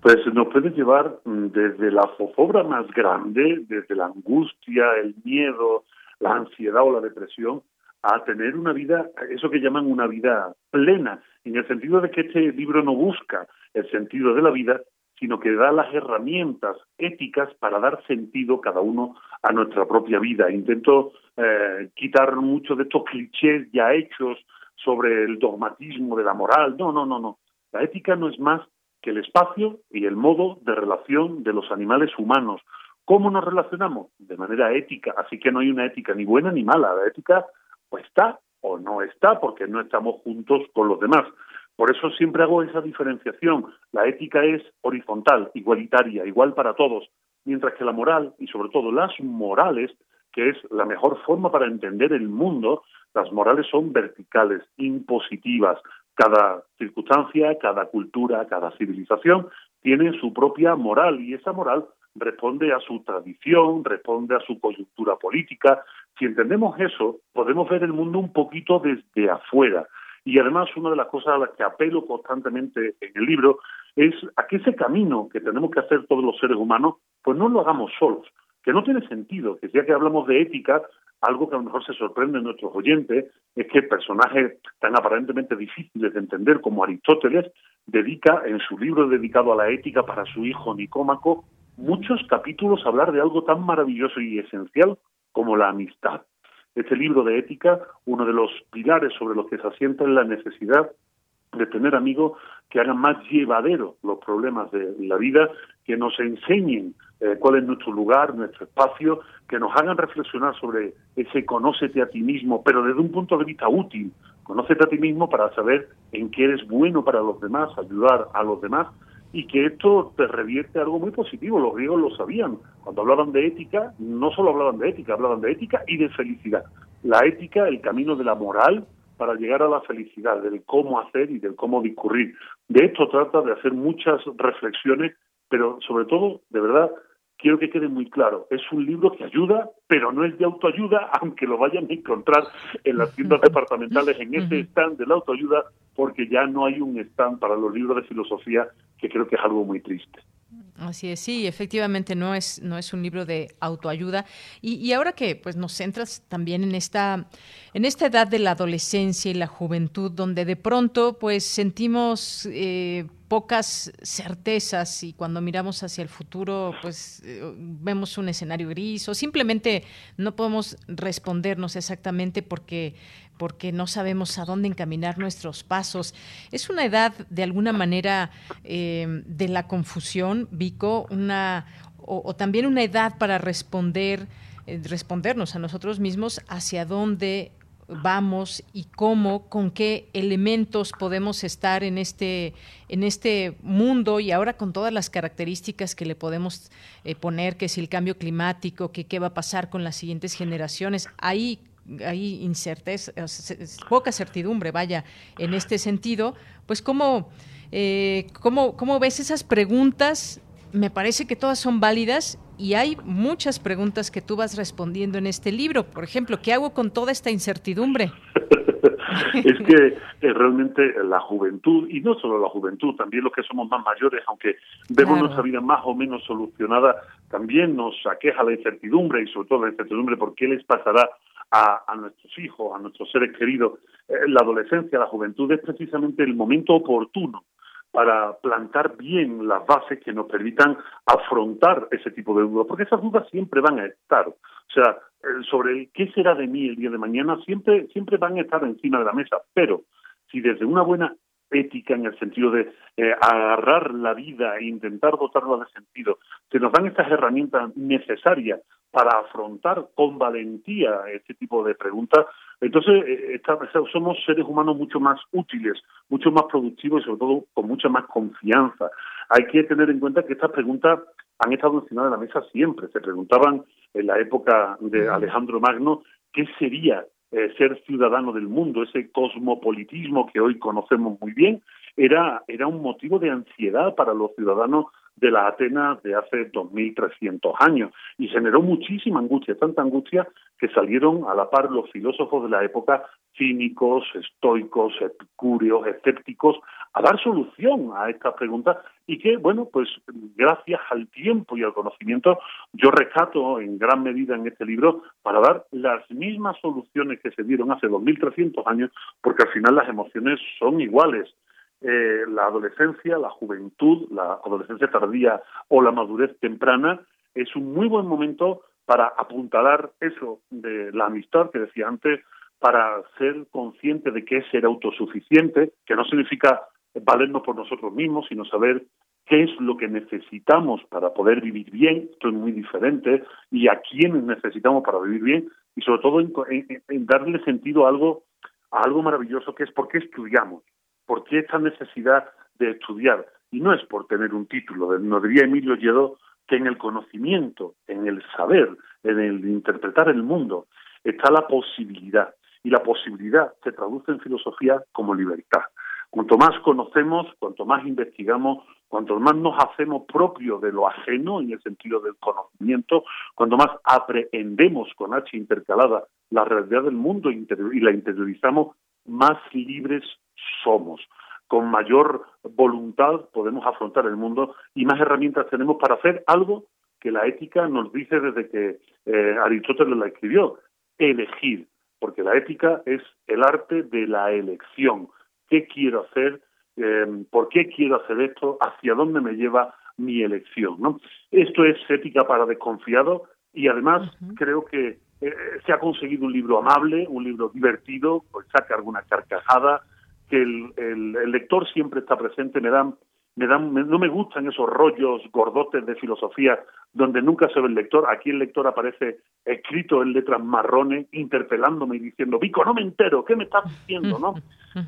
Pues nos puede llevar mm, desde la zozobra más grande, desde la angustia, el miedo, la ansiedad o la depresión, a tener una vida, eso que llaman una vida plena, en el sentido de que este libro no busca el sentido de la vida, sino que da las herramientas éticas para dar sentido cada uno a nuestra propia vida. Intento eh, quitar muchos de estos clichés ya hechos sobre el dogmatismo de la moral. No, no, no, no. La ética no es más que el espacio y el modo de relación de los animales humanos. ¿Cómo nos relacionamos? De manera ética. Así que no hay una ética ni buena ni mala. La ética o está o no está porque no estamos juntos con los demás. Por eso siempre hago esa diferenciación. La ética es horizontal, igualitaria, igual para todos, mientras que la moral, y sobre todo las morales, que es la mejor forma para entender el mundo, las morales son verticales, impositivas. Cada circunstancia, cada cultura, cada civilización tiene su propia moral y esa moral responde a su tradición, responde a su coyuntura política. Si entendemos eso, podemos ver el mundo un poquito desde afuera. Y además, una de las cosas a las que apelo constantemente en el libro es a que ese camino que tenemos que hacer todos los seres humanos, pues no lo hagamos solos, que no tiene sentido, que ya que hablamos de ética, algo que a lo mejor se sorprende en nuestros oyentes es que personajes tan aparentemente difíciles de entender como Aristóteles dedica en su libro dedicado a la ética para su hijo Nicómaco muchos capítulos a hablar de algo tan maravilloso y esencial como la amistad. Este libro de ética, uno de los pilares sobre los que se asienta es la necesidad de tener amigos que hagan más llevadero los problemas de la vida, que nos enseñen eh, cuál es nuestro lugar, nuestro espacio, que nos hagan reflexionar sobre ese conócete a ti mismo, pero desde un punto de vista útil. Conócete a ti mismo para saber en qué eres bueno para los demás, ayudar a los demás y que esto te revierte algo muy positivo. Los griegos lo sabían. Cuando hablaban de ética, no solo hablaban de ética, hablaban de ética y de felicidad. La ética, el camino de la moral para llegar a la felicidad, del cómo hacer y del cómo discurrir. De esto trata de hacer muchas reflexiones, pero sobre todo, de verdad, quiero que quede muy claro, es un libro que ayuda, pero no es de autoayuda, *laughs* aunque lo vayan a encontrar en las tiendas *laughs* departamentales, en ese stand de la autoayuda, porque ya no hay un stand para los libros de filosofía, que creo que es algo muy triste. Así es, sí, efectivamente no es, no es un libro de autoayuda. Y, y, ahora que pues nos centras también en esta, en esta edad de la adolescencia y la juventud, donde de pronto pues sentimos eh, pocas certezas y cuando miramos hacia el futuro, pues eh, vemos un escenario gris o simplemente no podemos respondernos exactamente porque porque no sabemos a dónde encaminar nuestros pasos. Es una edad, de alguna manera, eh, de la confusión, Vico, una, o, también una edad para responder, eh, respondernos a nosotros mismos hacia dónde vamos y cómo, con qué elementos podemos estar en este, en este mundo y ahora con todas las características que le podemos eh, poner, que si el cambio climático, que qué va a pasar con las siguientes generaciones. Hay, hay incerteza, poca certidumbre, vaya, en este sentido. Pues, ¿cómo, eh, cómo, cómo ves esas preguntas? Me parece que todas son válidas y hay muchas preguntas que tú vas respondiendo en este libro. Por ejemplo, ¿qué hago con toda esta incertidumbre? *laughs* es que eh, realmente la juventud, y no solo la juventud, también los que somos más mayores, aunque vemos nuestra vida más o menos solucionada, también nos aqueja la incertidumbre y sobre todo la incertidumbre por qué les pasará a, a nuestros hijos, a nuestros seres queridos. Eh, la adolescencia, la juventud es precisamente el momento oportuno para plantar bien las bases que nos permitan afrontar ese tipo de dudas, porque esas dudas siempre van a estar. O sea, sobre qué será de mí el día de mañana siempre, siempre van a estar encima de la mesa, pero si desde una buena ética en el sentido de eh, agarrar la vida e intentar dotarla de sentido, se nos dan estas herramientas necesarias para afrontar con valentía este tipo de preguntas, entonces eh, somos seres humanos mucho más útiles, mucho más productivos y sobre todo con mucha más confianza. Hay que tener en cuenta que estas preguntas han estado encima de la mesa siempre. Se preguntaban en la época de Alejandro Magno qué sería eh, ser ciudadano del mundo, ese cosmopolitismo que hoy conocemos muy bien, era, era un motivo de ansiedad para los ciudadanos de la Atenas de hace 2.300 años. Y generó muchísima angustia, tanta angustia que salieron a la par los filósofos de la época cínicos, estoicos, epicúreos, escépticos, a dar solución a estas preguntas y que, bueno, pues gracias al tiempo y al conocimiento, yo rescato en gran medida en este libro para dar las mismas soluciones que se dieron hace 2.300 años, porque al final las emociones son iguales eh, la adolescencia, la juventud, la adolescencia tardía o la madurez temprana es un muy buen momento para apuntalar eso de la amistad que decía antes, para ser consciente de que es ser autosuficiente, que no significa valernos por nosotros mismos, sino saber qué es lo que necesitamos para poder vivir bien, esto es muy diferente, y a quiénes necesitamos para vivir bien, y sobre todo en, darle sentido a algo, a algo maravilloso que es por qué estudiamos. ¿Por qué esta necesidad de estudiar? Y no es por tener un título. Nos diría Emilio Lledó que en el conocimiento, en el saber, en el interpretar el mundo, está la posibilidad. Y la posibilidad se traduce en filosofía como libertad. Cuanto más conocemos, cuanto más investigamos, cuanto más nos hacemos propios de lo ajeno en el sentido del conocimiento, cuanto más aprendemos con H intercalada la realidad del mundo y la interiorizamos, más libres somos. Con mayor voluntad podemos afrontar el mundo y más herramientas tenemos para hacer algo que la ética nos dice desde que eh, Aristóteles la escribió, elegir, porque la ética es el arte de la elección. ¿Qué quiero hacer? Eh, ¿Por qué quiero hacer esto? ¿Hacia dónde me lleva mi elección? ¿no? Esto es ética para desconfiado y además creo que eh, se ha conseguido un libro amable, un libro divertido, pues saca alguna carcajada, que el, el, lector siempre está presente, me dan, me dan, no me gustan esos rollos gordotes de filosofía donde nunca se ve el lector. Aquí el lector aparece escrito en letras marrones, interpelándome y diciendo, Vico, no me entero, ¿qué me estás diciendo? ¿no?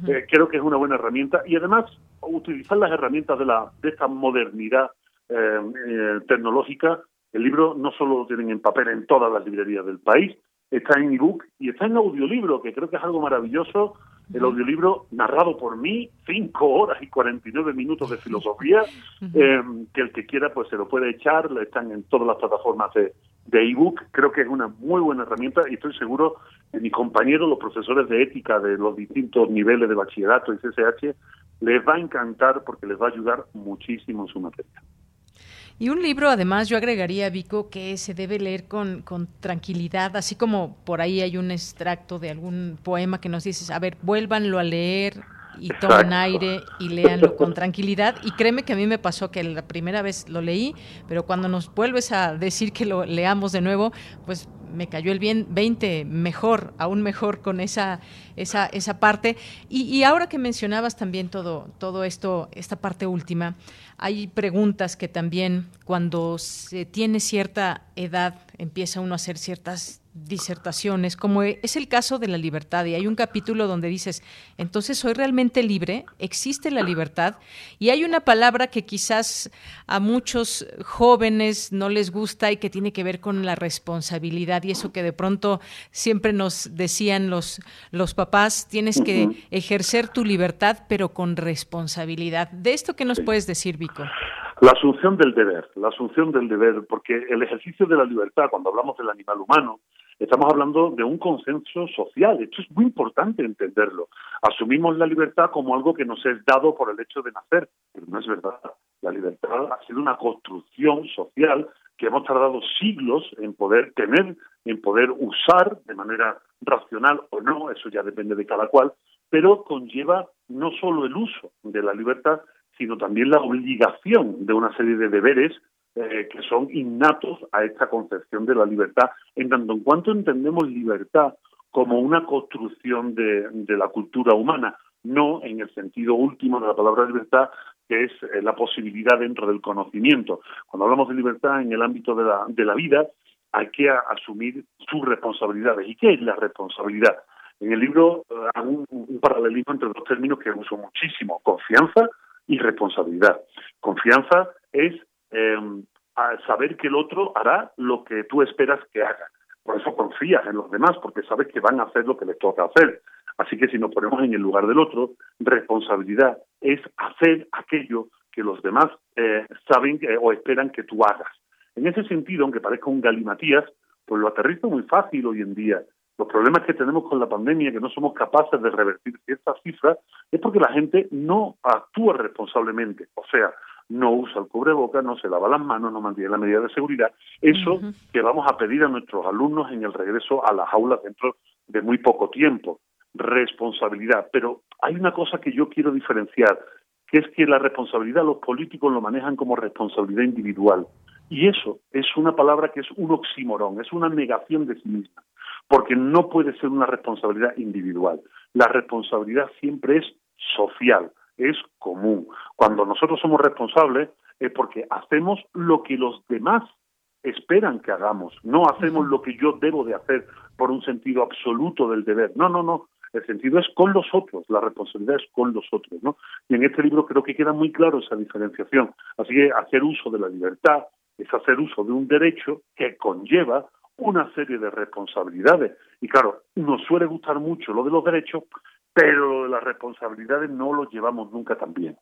Eh, creo que es una buena herramienta y además utilizar las herramientas de, la, de esta modernidad eh, tecnológica el libro no solo lo tienen en papel en todas las librerías del país, está en ebook y está en audiolibro, que creo que es algo maravilloso. El audiolibro narrado por mí, cinco horas y 49 minutos de filosofía, eh, que el que quiera pues se lo puede echar, están en todas las plataformas de, de ebook. Creo que es una muy buena herramienta y estoy seguro que mis compañeros, los profesores de ética de los distintos niveles de bachillerato y CSH, les va a encantar porque les va a ayudar muchísimo en su materia. Y un libro, además, yo agregaría, Vico, que se debe leer con, con, tranquilidad, así como por ahí hay un extracto de algún poema que nos dices, a ver, vuélvanlo a leer y tomen aire y léanlo con tranquilidad. Y créeme que a mí me pasó que la primera vez lo leí, pero cuando nos vuelves a decir que lo leamos de nuevo, pues me cayó el bien 20 mejor, aún mejor con esa, esa, esa parte. Y, y, ahora que mencionabas también todo, todo esto, esta parte última, hay preguntas que también cuando se tiene cierta edad empieza uno a hacer ciertas disertaciones, como es el caso de la libertad, y hay un capítulo donde dices, entonces soy realmente libre, existe la libertad, y hay una palabra que quizás a muchos jóvenes no les gusta y que tiene que ver con la responsabilidad, y eso que de pronto siempre nos decían los, los papás, tienes que ejercer tu libertad, pero con responsabilidad. ¿De esto qué nos puedes decir, Vico? La asunción del deber, la asunción del deber, porque el ejercicio de la libertad, cuando hablamos del animal humano, Estamos hablando de un consenso social. Esto es muy importante entenderlo. Asumimos la libertad como algo que nos es dado por el hecho de nacer, pero no es verdad. La libertad ha sido una construcción social que hemos tardado siglos en poder tener, en poder usar de manera racional o no, eso ya depende de cada cual, pero conlleva no solo el uso de la libertad, sino también la obligación de una serie de deberes eh, que son innatos a esta concepción de la libertad, en tanto en cuanto entendemos libertad como una construcción de, la cultura humana, no en el sentido último de la palabra libertad, que es eh, la posibilidad dentro del conocimiento. Cuando hablamos de libertad en el ámbito de la, de la vida, hay que asumir sus responsabilidades. ¿Y qué es la responsabilidad? En el libro eh, hago un, paralelismo entre dos términos que uso muchísimo, confianza y responsabilidad. Confianza es eh, a saber que el otro hará lo que tú esperas que haga. Por eso confías en los demás, porque sabes que van a hacer lo que les toca hacer. Así que si nos ponemos en el lugar del otro, responsabilidad es hacer aquello que los demás eh, saben o esperan que tú hagas. En ese sentido, aunque parezca un galimatías, pues lo aterrizo muy fácil hoy en día. Los problemas que tenemos con la pandemia, que no somos capaces de revertir ciertas cifras, es porque la gente no actúa responsablemente. O sea, no usa el cubreboca, no se lava las manos, no mantiene la medida de seguridad. Eso que vamos a pedir a nuestros alumnos en el regreso a las aulas dentro de muy poco tiempo. Responsabilidad. Pero hay una cosa que yo quiero diferenciar, que es que la responsabilidad los políticos lo manejan como responsabilidad individual. Y eso es una palabra que es un oxímoron, es una negación de sí misma, porque no puede ser una responsabilidad individual. La responsabilidad siempre es social es común. Cuando nosotros somos responsables es porque hacemos lo que los demás esperan que hagamos, no hacemos lo que yo debo de hacer por un sentido absoluto del deber. No, no, no. El sentido es con los otros, la responsabilidad es con los otros, ¿no? Y en este libro creo que queda muy claro esa diferenciación. Así que hacer uso de la libertad es hacer uso de un derecho que conlleva una serie de responsabilidades. Y claro, nos suele gustar mucho lo de los derechos, pero las responsabilidades no lo llevamos nunca tan bien.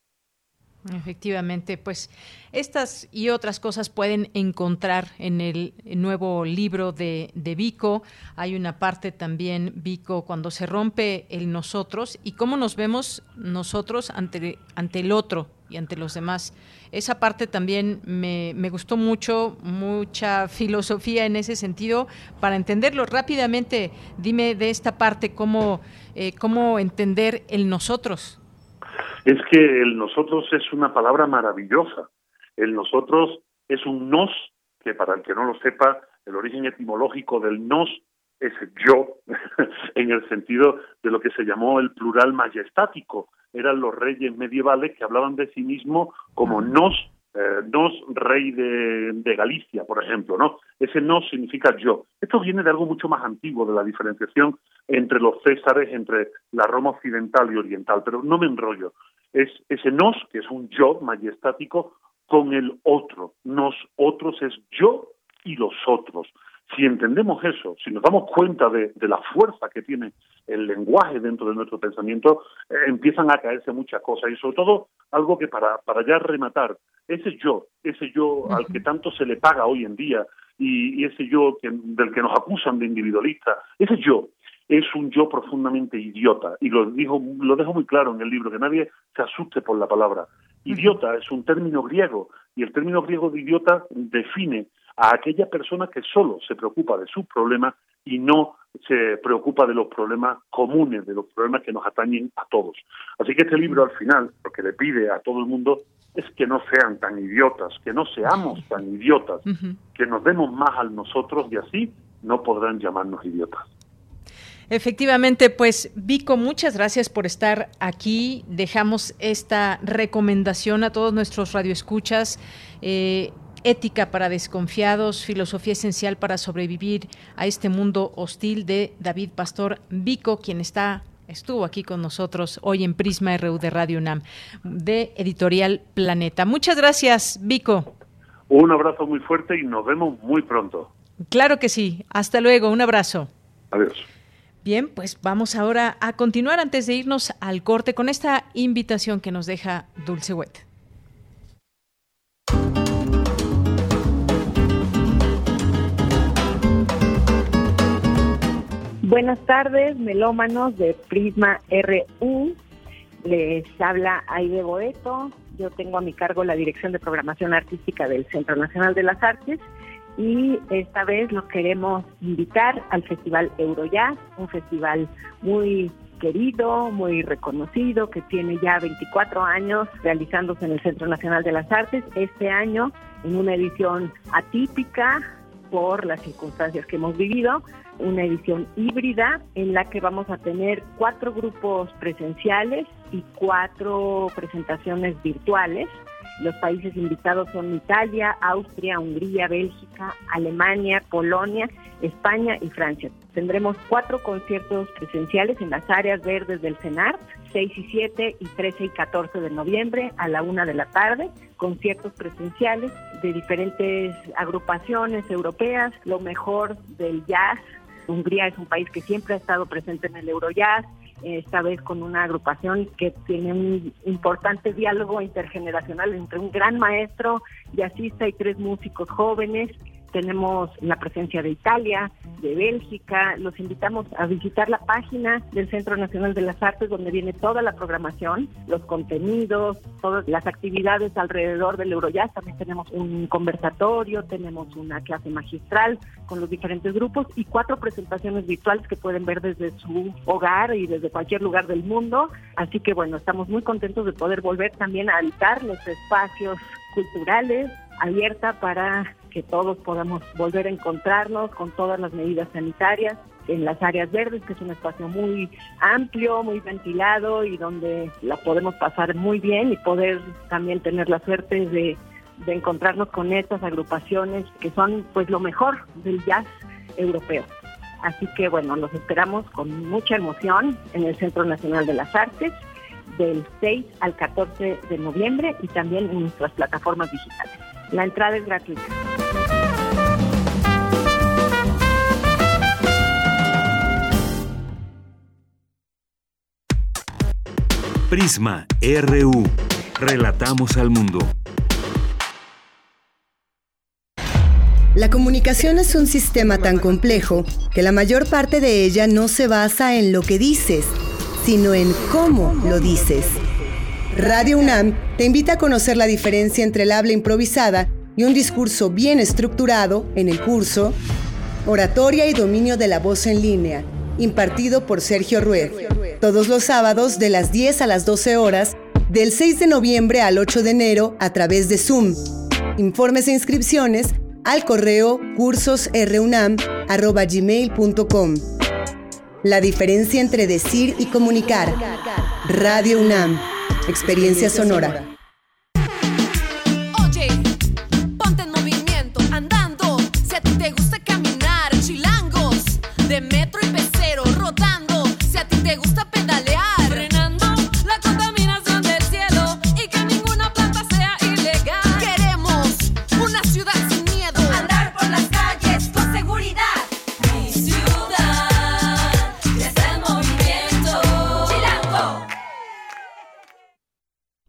Efectivamente, pues estas y otras cosas pueden encontrar en el nuevo libro de, de, Vico. Hay una parte también, Vico, cuando se rompe el nosotros y cómo nos vemos nosotros ante, ante el otro y ante los demás. Esa parte también me, me gustó mucho, mucha filosofía en ese sentido. Para entenderlo rápidamente, dime de esta parte cómo, eh, cómo entender el nosotros es que el nosotros es una palabra maravillosa. El nosotros es un nos, que para el que no lo sepa, el origen etimológico del nos es yo, *laughs* en el sentido de lo que se llamó el plural majestático. Eran los reyes medievales que hablaban de sí mismos como nos eh, nos rey de, Galicia, por ejemplo, ¿no? Ese nos significa yo. Esto viene de algo mucho más antiguo, de la diferenciación entre los césares, entre la Roma occidental y oriental, pero no me enrollo. Es ese nos, que es un yo majestático, con el otro. Nos otros es yo y los otros. Si entendemos eso, si nos damos cuenta de, la fuerza que tiene el lenguaje dentro de nuestro pensamiento, eh, empiezan a caerse muchas cosas. Y sobre todo algo que para, para ya rematar, ese yo, ese yo al que tanto se le paga hoy en día y, ese yo del que nos acusan de individualista, ese yo es un yo profundamente idiota. Y lo dijo lo dejo muy claro en el libro que nadie se asuste por la palabra. Idiota es un término griego y el término griego de idiota define a aquella persona que solo se preocupa de sus problemas y no se preocupa de los problemas comunes, de los problemas que nos atañen a todos. Así que este libro al final lo que le pide a todo el mundo es que no sean tan idiotas, que no seamos tan idiotas, que nos demos más a nosotros y así no podrán llamarnos idiotas. Efectivamente, pues Vico, muchas gracias por estar aquí. Dejamos esta recomendación a todos nuestros radioescuchas. Eh, Ética para desconfiados, filosofía esencial para sobrevivir a este mundo hostil de David Pastor Vico, quien está estuvo aquí con nosotros hoy en Prisma RU de Radio UNAM, de Editorial Planeta. Muchas gracias, Vico. Un abrazo muy fuerte y nos vemos muy pronto. Claro que sí. Hasta luego. Un abrazo. Adiós. Bien, pues vamos ahora a continuar antes de irnos al corte con esta invitación que nos deja Dulce Wet. Buenas tardes, melómanos de Prisma RU. Les habla Aide Boeto. Yo tengo a mi cargo la Dirección de Programación Artística del Centro Nacional de las Artes y esta vez los queremos invitar al Festival Eurojazz, un festival muy querido, muy reconocido, que tiene ya 24 años realizándose en el Centro Nacional de las Artes. Este año, en una edición atípica por las circunstancias que hemos vivido, una edición híbrida en la que vamos a tener cuatro grupos presenciales y cuatro presentaciones virtuales. Los países invitados son Italia, Austria, Hungría, Bélgica, Alemania, Polonia, España y Francia. Tendremos cuatro conciertos presenciales en las áreas verdes del CENAR, 6 y 7 y 13 y 14 de noviembre a la una de la tarde, conciertos presenciales de diferentes agrupaciones europeas, lo mejor del jazz, Hungría es un país que siempre ha estado presente en el Eurojazz, esta vez con una agrupación que tiene un importante diálogo intergeneracional entre un gran maestro jazzista y tres músicos jóvenes tenemos la presencia de Italia, de Bélgica. Los invitamos a visitar la página del Centro Nacional de las Artes donde viene toda la programación, los contenidos, todas las actividades alrededor del Eurojazz. También tenemos un conversatorio, tenemos una clase magistral con los diferentes grupos y cuatro presentaciones virtuales que pueden ver desde su hogar y desde cualquier lugar del mundo. Así que bueno, estamos muy contentos de poder volver también a habitar los espacios culturales abierta para que todos podamos volver a encontrarnos con todas las medidas sanitarias en las áreas verdes, que es un espacio muy amplio, muy ventilado y donde la podemos pasar muy bien y poder también tener la suerte de, encontrarnos con estas agrupaciones que son pues lo mejor del jazz europeo. Así que bueno, los esperamos con mucha emoción en el Centro Nacional de las Artes del 6 al 14 de noviembre y también en nuestras plataformas digitales. La entrada es gratuita. Prisma RU. Relatamos al mundo. La comunicación es un sistema tan complejo que la mayor parte de ella no se basa en lo que dices, sino en cómo lo dices. Radio UNAM te invita a conocer la diferencia entre el habla improvisada y un discurso bien estructurado en el curso Oratoria y Dominio de la Voz en Línea, impartido por Sergio Rued, todos los sábados de las 10 a las 12 horas, del 6 de noviembre al 8 de enero a través de Zoom. Informes e inscripciones al correo cursosrunam.gmail.com. La diferencia entre decir y comunicar. Radio UNAM. Experiencia sonora.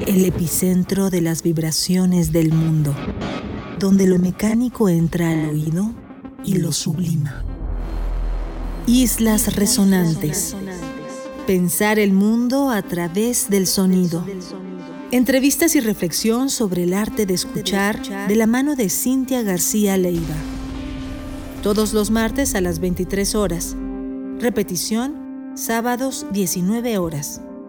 El epicentro de las vibraciones del mundo, donde lo mecánico entra al oído y lo sublima. Islas resonantes. Pensar el mundo a través del sonido. Entrevistas y reflexión sobre el arte de escuchar de la mano de Cintia García Leiva. Todos los martes a las 23 horas. Repetición, sábados 19 horas.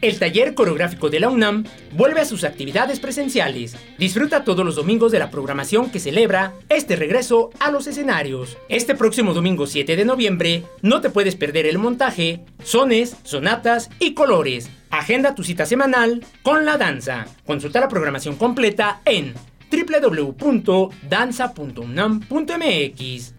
El taller coreográfico de la UNAM vuelve a sus actividades presenciales. Disfruta todos los domingos de la programación que celebra este regreso a los escenarios. Este próximo domingo 7 de noviembre no te puedes perder el montaje, sones, sonatas y colores. Agenda tu cita semanal con la danza. Consulta la programación completa en www.danza.unam.mx.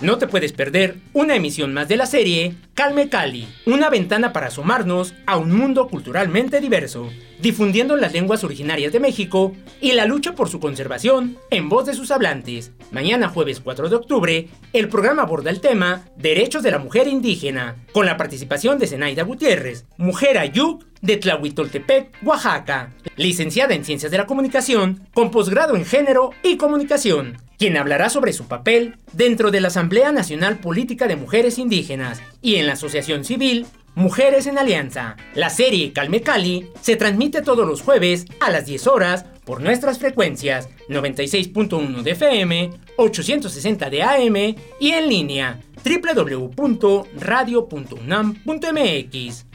No te puedes perder una emisión más de la serie Calme Cali, una ventana para asomarnos a un mundo culturalmente diverso, difundiendo las lenguas originarias de México y la lucha por su conservación en voz de sus hablantes. Mañana jueves 4 de octubre, el programa aborda el tema Derechos de la Mujer Indígena, con la participación de Zenaida Gutiérrez, mujer ayuk de Tlahuitoltepec, Oaxaca, licenciada en Ciencias de la Comunicación, con posgrado en Género y Comunicación, quien hablará sobre su papel dentro de la Asamblea Nacional Política de Mujeres Indígenas y en la Asociación Civil Mujeres en Alianza. La serie Calme Cali se transmite todos los jueves a las 10 horas por nuestras frecuencias 96.1 de FM, 860 de AM y en línea www.radio.unam.mx.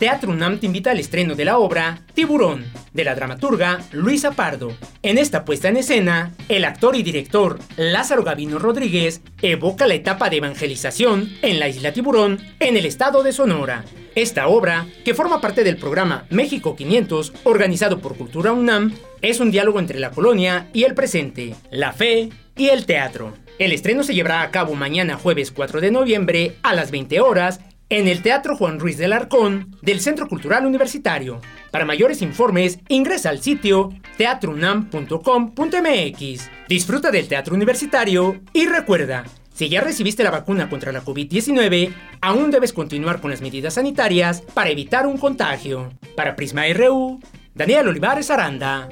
Teatro UNAM te invita al estreno de la obra Tiburón, de la dramaturga Luisa Pardo. En esta puesta en escena, el actor y director Lázaro Gavino Rodríguez evoca la etapa de evangelización en la isla Tiburón, en el estado de Sonora. Esta obra, que forma parte del programa México 500, organizado por Cultura UNAM, es un diálogo entre la colonia y el presente, la fe y el teatro. El estreno se llevará a cabo mañana jueves 4 de noviembre a las 20 horas en el Teatro Juan Ruiz del Arcón del Centro Cultural Universitario. Para mayores informes, ingresa al sitio teatrunam.com.mx. Disfruta del teatro universitario y recuerda, si ya recibiste la vacuna contra la COVID-19, aún debes continuar con las medidas sanitarias para evitar un contagio. Para Prisma RU, Daniel Olivares Aranda.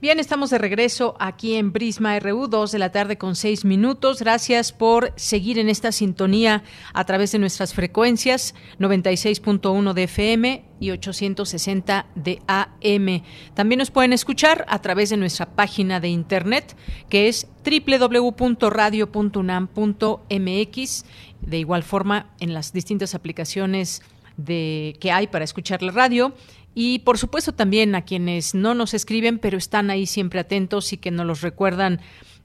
Bien, estamos de regreso aquí en Prisma RU, 2 de la tarde con 6 minutos. Gracias por seguir en esta sintonía a través de nuestras frecuencias 96.1 de FM y 860 de AM. También nos pueden escuchar a través de nuestra página de internet que es www.radio.unam.mx. De igual forma, en las distintas aplicaciones de, que hay para escuchar la radio y por supuesto también a quienes no nos escriben, pero están ahí siempre atentos y que nos los recuerdan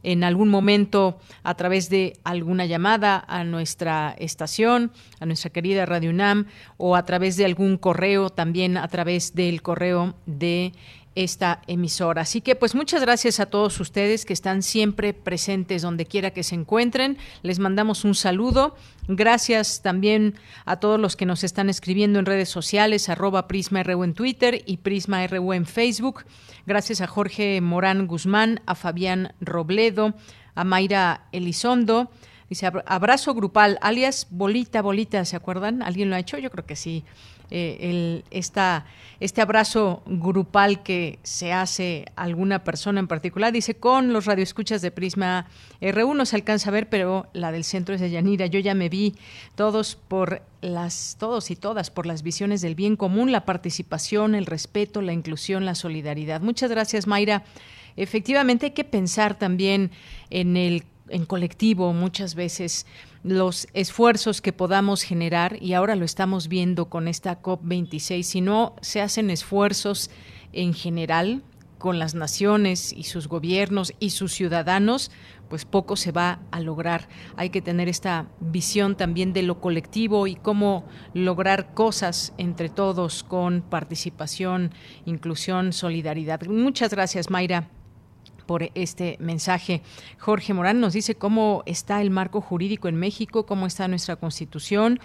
en algún momento a través de alguna llamada a nuestra estación, a nuestra querida Radio UNAM, o a través de algún correo, también a través del correo de esta emisora. Así que pues muchas gracias a todos ustedes que están siempre presentes donde quiera que se encuentren. Les mandamos un saludo. Gracias también a todos los que nos están escribiendo en redes sociales, arroba Prisma RU en Twitter y Prisma RU en Facebook. Gracias a Jorge Morán Guzmán, a Fabián Robledo, a Mayra Elizondo. Dice abrazo grupal, alias bolita, bolita, ¿se acuerdan? ¿Alguien lo ha hecho? Yo creo que sí. Eh, el, esta, este abrazo grupal que se hace a alguna persona en particular. Dice, con los radioescuchas de Prisma R1 no se alcanza a ver, pero la del centro es de Yanira. Yo ya me vi todos por las, todos y todas por las visiones del bien común, la participación, el respeto, la inclusión, la solidaridad. Muchas gracias, Mayra. Efectivamente hay que pensar también en el en colectivo muchas veces los esfuerzos que podamos generar, y ahora lo estamos viendo con esta COP26, si no se hacen esfuerzos en general con las naciones y sus gobiernos y sus ciudadanos, pues poco se va a lograr. Hay que tener esta visión también de lo colectivo y cómo lograr cosas entre todos con participación, inclusión, solidaridad. Muchas gracias, Mayra por este mensaje. Jorge Morán nos dice cómo está el marco jurídico en México, cómo está nuestra Constitución.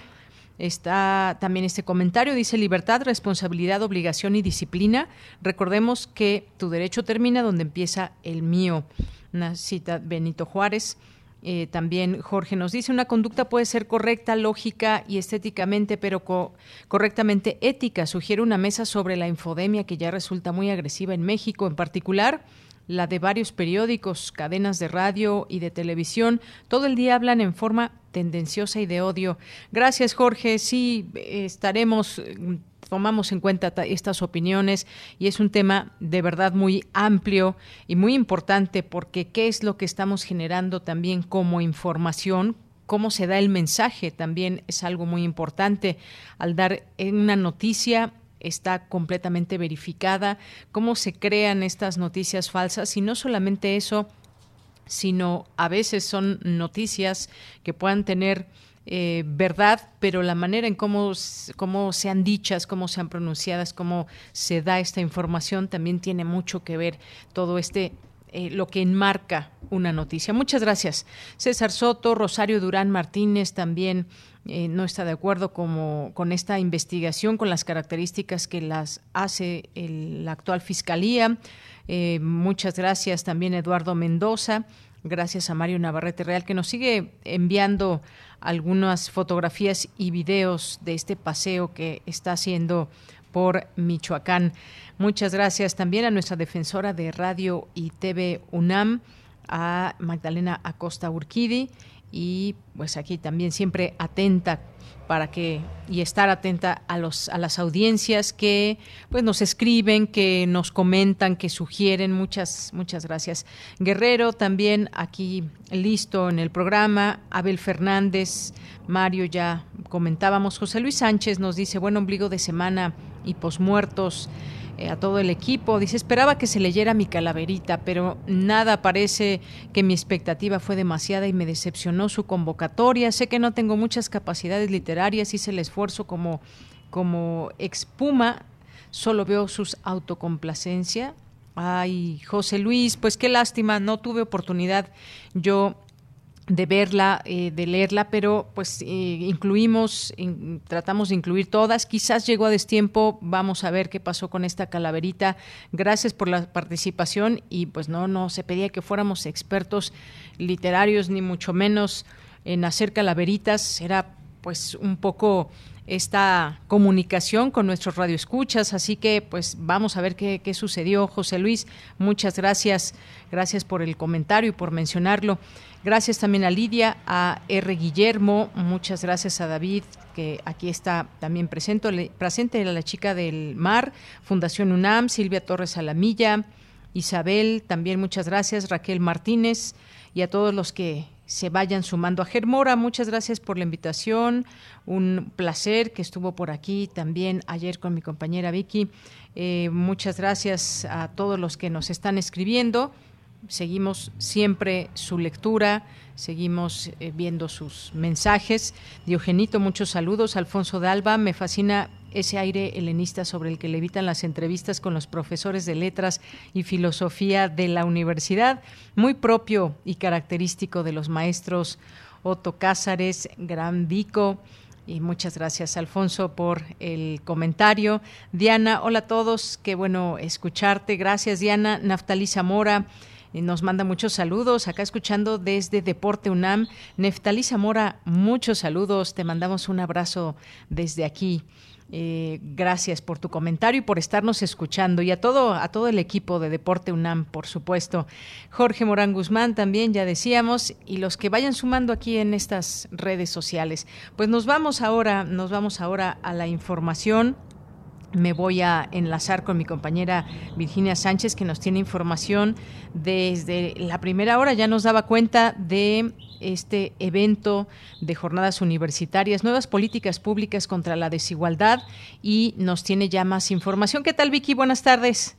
Está también este comentario, dice libertad, responsabilidad, obligación y disciplina. Recordemos que tu derecho termina donde empieza el mío. Una cita Benito Juárez. Eh, también Jorge nos dice, una conducta puede ser correcta, lógica y estéticamente, pero correctamente ética. Sugiere una mesa sobre la infodemia que ya resulta muy agresiva en México en particular la de varios periódicos, cadenas de radio y de televisión, todo el día hablan en forma tendenciosa y de odio. Gracias, Jorge. Sí, estaremos tomamos en cuenta estas opiniones y es un tema de verdad muy amplio y muy importante porque qué es lo que estamos generando también como información, cómo se da el mensaje también es algo muy importante al dar una noticia está completamente verificada, cómo se crean estas noticias falsas y no solamente eso, sino a veces son noticias que puedan tener eh, verdad, pero la manera en cómo, cómo sean dichas, cómo sean pronunciadas, cómo se da esta información, también tiene mucho que ver todo este eh, lo que enmarca una noticia. Muchas gracias. César Soto, Rosario Durán Martínez también eh, no está de acuerdo como, con esta investigación, con las características que las hace la actual Fiscalía. Eh, muchas gracias también Eduardo Mendoza. Gracias a Mario Navarrete Real que nos sigue enviando algunas fotografías y videos de este paseo que está haciendo por Michoacán. Muchas gracias también a nuestra defensora de Radio y TV UNAM, a Magdalena Acosta Urquidi y pues aquí también siempre atenta para que y estar atenta a los a las audiencias que pues nos escriben, que nos comentan, que sugieren. Muchas muchas gracias. Guerrero también aquí listo en el programa. Abel Fernández, Mario ya comentábamos. José Luis Sánchez nos dice, "Buen ombligo de semana y posmuertos." Eh, a todo el equipo. Dice, esperaba que se leyera mi calaverita, pero nada parece que mi expectativa fue demasiada y me decepcionó su convocatoria. Sé que no tengo muchas capacidades literarias, hice el esfuerzo como, como expuma, solo veo sus autocomplacencia. Ay, José Luis, pues qué lástima, no tuve oportunidad yo de verla, eh, de leerla, pero pues eh, incluimos, tratamos de incluir todas. Quizás llegó a destiempo, vamos a ver qué pasó con esta calaverita. Gracias por la participación y pues no, no se pedía que fuéramos expertos literarios ni mucho menos en hacer calaveritas. Era pues un poco esta comunicación con nuestros radioescuchas, así que pues vamos a ver qué, qué sucedió. José Luis, muchas gracias, gracias por el comentario y por mencionarlo. Gracias también a Lidia, a R. Guillermo, muchas gracias a David, que aquí está también presente, presente la chica del mar, Fundación UNAM, Silvia Torres Alamilla, Isabel, también muchas gracias, Raquel Martínez y a todos los que se vayan sumando. A Germora, muchas gracias por la invitación, un placer que estuvo por aquí también ayer con mi compañera Vicky. Eh, muchas gracias a todos los que nos están escribiendo seguimos siempre su lectura, seguimos eh, viendo sus mensajes. Diogenito, muchos saludos. Alfonso de Alba, me fascina ese aire helenista sobre el que levitan las entrevistas con los profesores de letras y filosofía de la universidad, muy propio y característico de los maestros Otto Cázares, Gran Vico. Y muchas gracias, Alfonso, por el comentario. Diana, hola a todos, qué bueno escucharte. Gracias, Diana. Naftali Zamora, nos manda muchos saludos, acá escuchando desde Deporte UNAM. Neftalí Zamora, muchos saludos, te mandamos un abrazo desde aquí. Eh, gracias por tu comentario y por estarnos escuchando y a todo a todo el equipo de Deporte UNAM, por supuesto. Jorge Morán Guzmán también ya decíamos y los que vayan sumando aquí en estas redes sociales. Pues nos vamos ahora, nos vamos ahora a la información me voy a enlazar con mi compañera Virginia Sánchez, que nos tiene información desde la primera hora. Ya nos daba cuenta de este evento de jornadas universitarias, nuevas políticas públicas contra la desigualdad y nos tiene ya más información. ¿Qué tal, Vicky? Buenas tardes.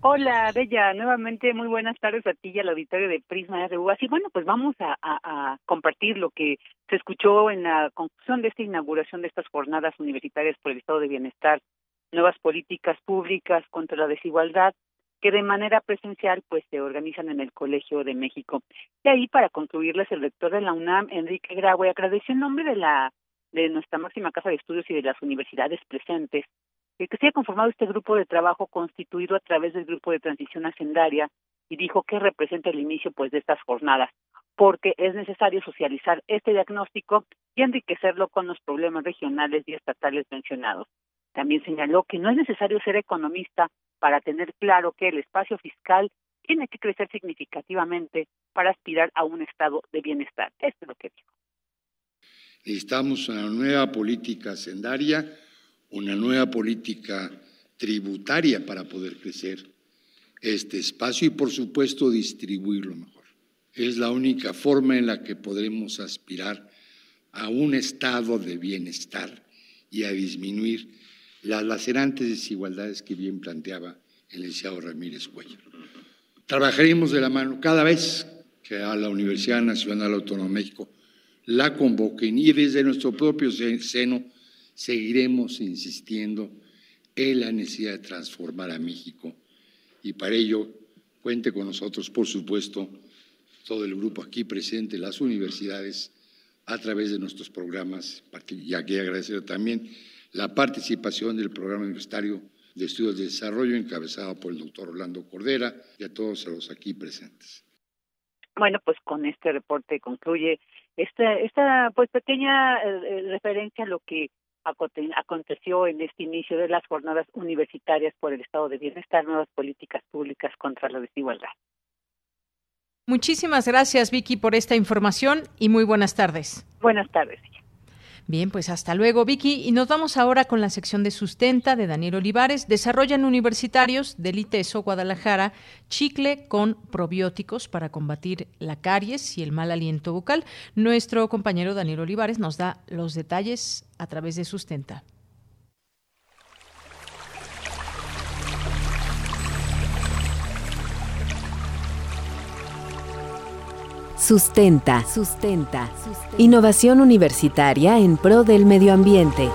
Hola, Bella. Nuevamente, muy buenas tardes a ti y al auditorio de Prisma RU. Así, bueno, pues vamos a compartir lo que se escuchó en la conclusión de esta inauguración de estas jornadas universitarias por el Estado de Bienestar nuevas políticas públicas contra la desigualdad que de manera presencial pues se organizan en el Colegio de México. Y ahí para concluirles el rector de la UNAM, Enrique Graue, agradeció en nombre de la de nuestra máxima casa de estudios y de las universidades presentes que se haya conformado este grupo de trabajo constituido a través del grupo de transición hacendaria y dijo que representa el inicio pues de estas jornadas porque es necesario socializar este diagnóstico y enriquecerlo con los problemas regionales y estatales mencionados. También señaló que no es necesario ser economista para tener claro que el espacio fiscal tiene que crecer significativamente para aspirar a un estado de bienestar. Esto es lo que dijo. Necesitamos una nueva política sendaria, una nueva política tributaria para poder crecer este espacio y, por supuesto, distribuirlo mejor. Es la única forma en la que podremos aspirar a un estado de bienestar y a disminuir las lacerantes desigualdades que bien planteaba el licenciado Ramírez Cuellar. Trabajaremos de la mano cada vez que a la Universidad Nacional Autónoma de México la convoquen y desde nuestro propio seno seguiremos insistiendo en la necesidad de transformar a México y para ello cuente con nosotros, por supuesto, todo el grupo aquí presente, las universidades, a través de nuestros programas, y aquí agradecer también la participación del Programa Universitario de Estudios de Desarrollo, encabezado por el doctor Orlando Cordera, y a todos los aquí presentes. Bueno, pues con este reporte concluye esta, esta pues pequeña eh, eh, referencia a lo que aconteció en este inicio de las jornadas universitarias por el estado de bienestar, nuevas políticas públicas contra la desigualdad. Muchísimas gracias, Vicky, por esta información y muy buenas tardes. Buenas tardes. Bien, pues hasta luego, Vicky. Y nos vamos ahora con la sección de sustenta de Daniel Olivares. Desarrollan universitarios del ITESO Guadalajara chicle con probióticos para combatir la caries y el mal aliento bucal. Nuestro compañero Daniel Olivares nos da los detalles a través de sustenta. Sustenta. Sustenta. Innovación universitaria en pro del medio ambiente.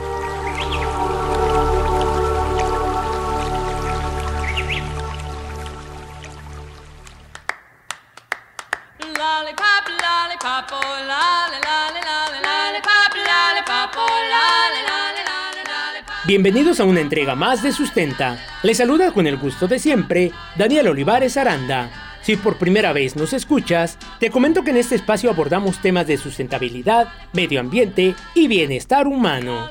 Bienvenidos a una entrega más de Sustenta. Les saluda con el gusto de siempre Daniel Olivares Aranda. Si por primera vez nos escuchas, te comento que en este espacio abordamos temas de sustentabilidad, medio ambiente y bienestar humano.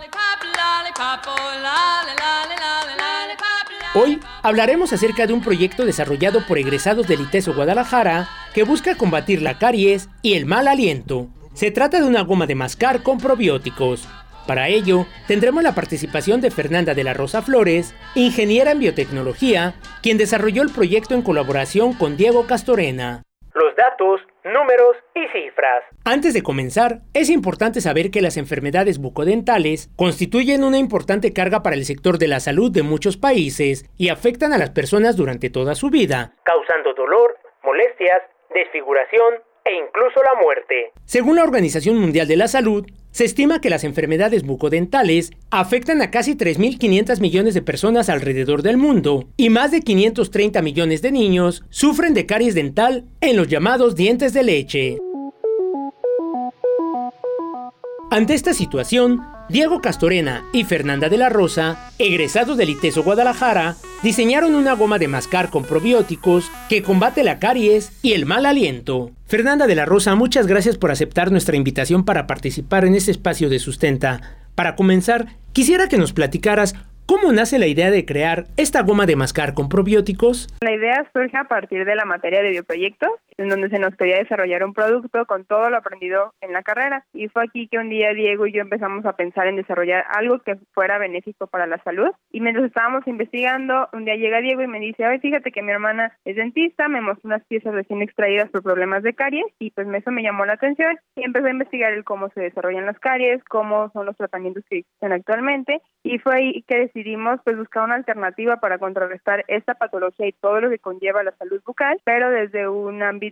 Hoy hablaremos acerca de un proyecto desarrollado por egresados del ITESO Guadalajara que busca combatir la caries y el mal aliento. Se trata de una goma de mascar con probióticos, para ello, tendremos la participación de Fernanda de la Rosa Flores, ingeniera en biotecnología, quien desarrolló el proyecto en colaboración con Diego Castorena. Los datos, números y cifras. Antes de comenzar, es importante saber que las enfermedades bucodentales constituyen una importante carga para el sector de la salud de muchos países y afectan a las personas durante toda su vida, causando dolor, molestias, desfiguración e incluso la muerte. Según la Organización Mundial de la Salud, se estima que las enfermedades bucodentales afectan a casi 3.500 millones de personas alrededor del mundo y más de 530 millones de niños sufren de caries dental en los llamados dientes de leche. Ante esta situación, Diego Castorena y Fernanda de la Rosa, egresados del ITESO Guadalajara, diseñaron una goma de mascar con probióticos que combate la caries y el mal aliento. Fernanda de la Rosa, muchas gracias por aceptar nuestra invitación para participar en este espacio de sustenta. Para comenzar, quisiera que nos platicaras ¿Cómo nace la idea de crear esta goma de mascar con probióticos? La idea surge a partir de la materia de bioproyectos, en donde se nos pedía desarrollar un producto con todo lo aprendido en la carrera. Y fue aquí que un día Diego y yo empezamos a pensar en desarrollar algo que fuera benéfico para la salud. Y mientras estábamos investigando, un día llega Diego y me dice, ay, fíjate que mi hermana es dentista, me mostró unas piezas recién extraídas por problemas de caries y pues eso me llamó la atención y empecé a investigar el cómo se desarrollan las caries, cómo son los tratamientos que existen actualmente y fue ahí que decidimos pues buscar una alternativa para contrarrestar esta patología y todo lo que conlleva la salud bucal, pero desde un ámbito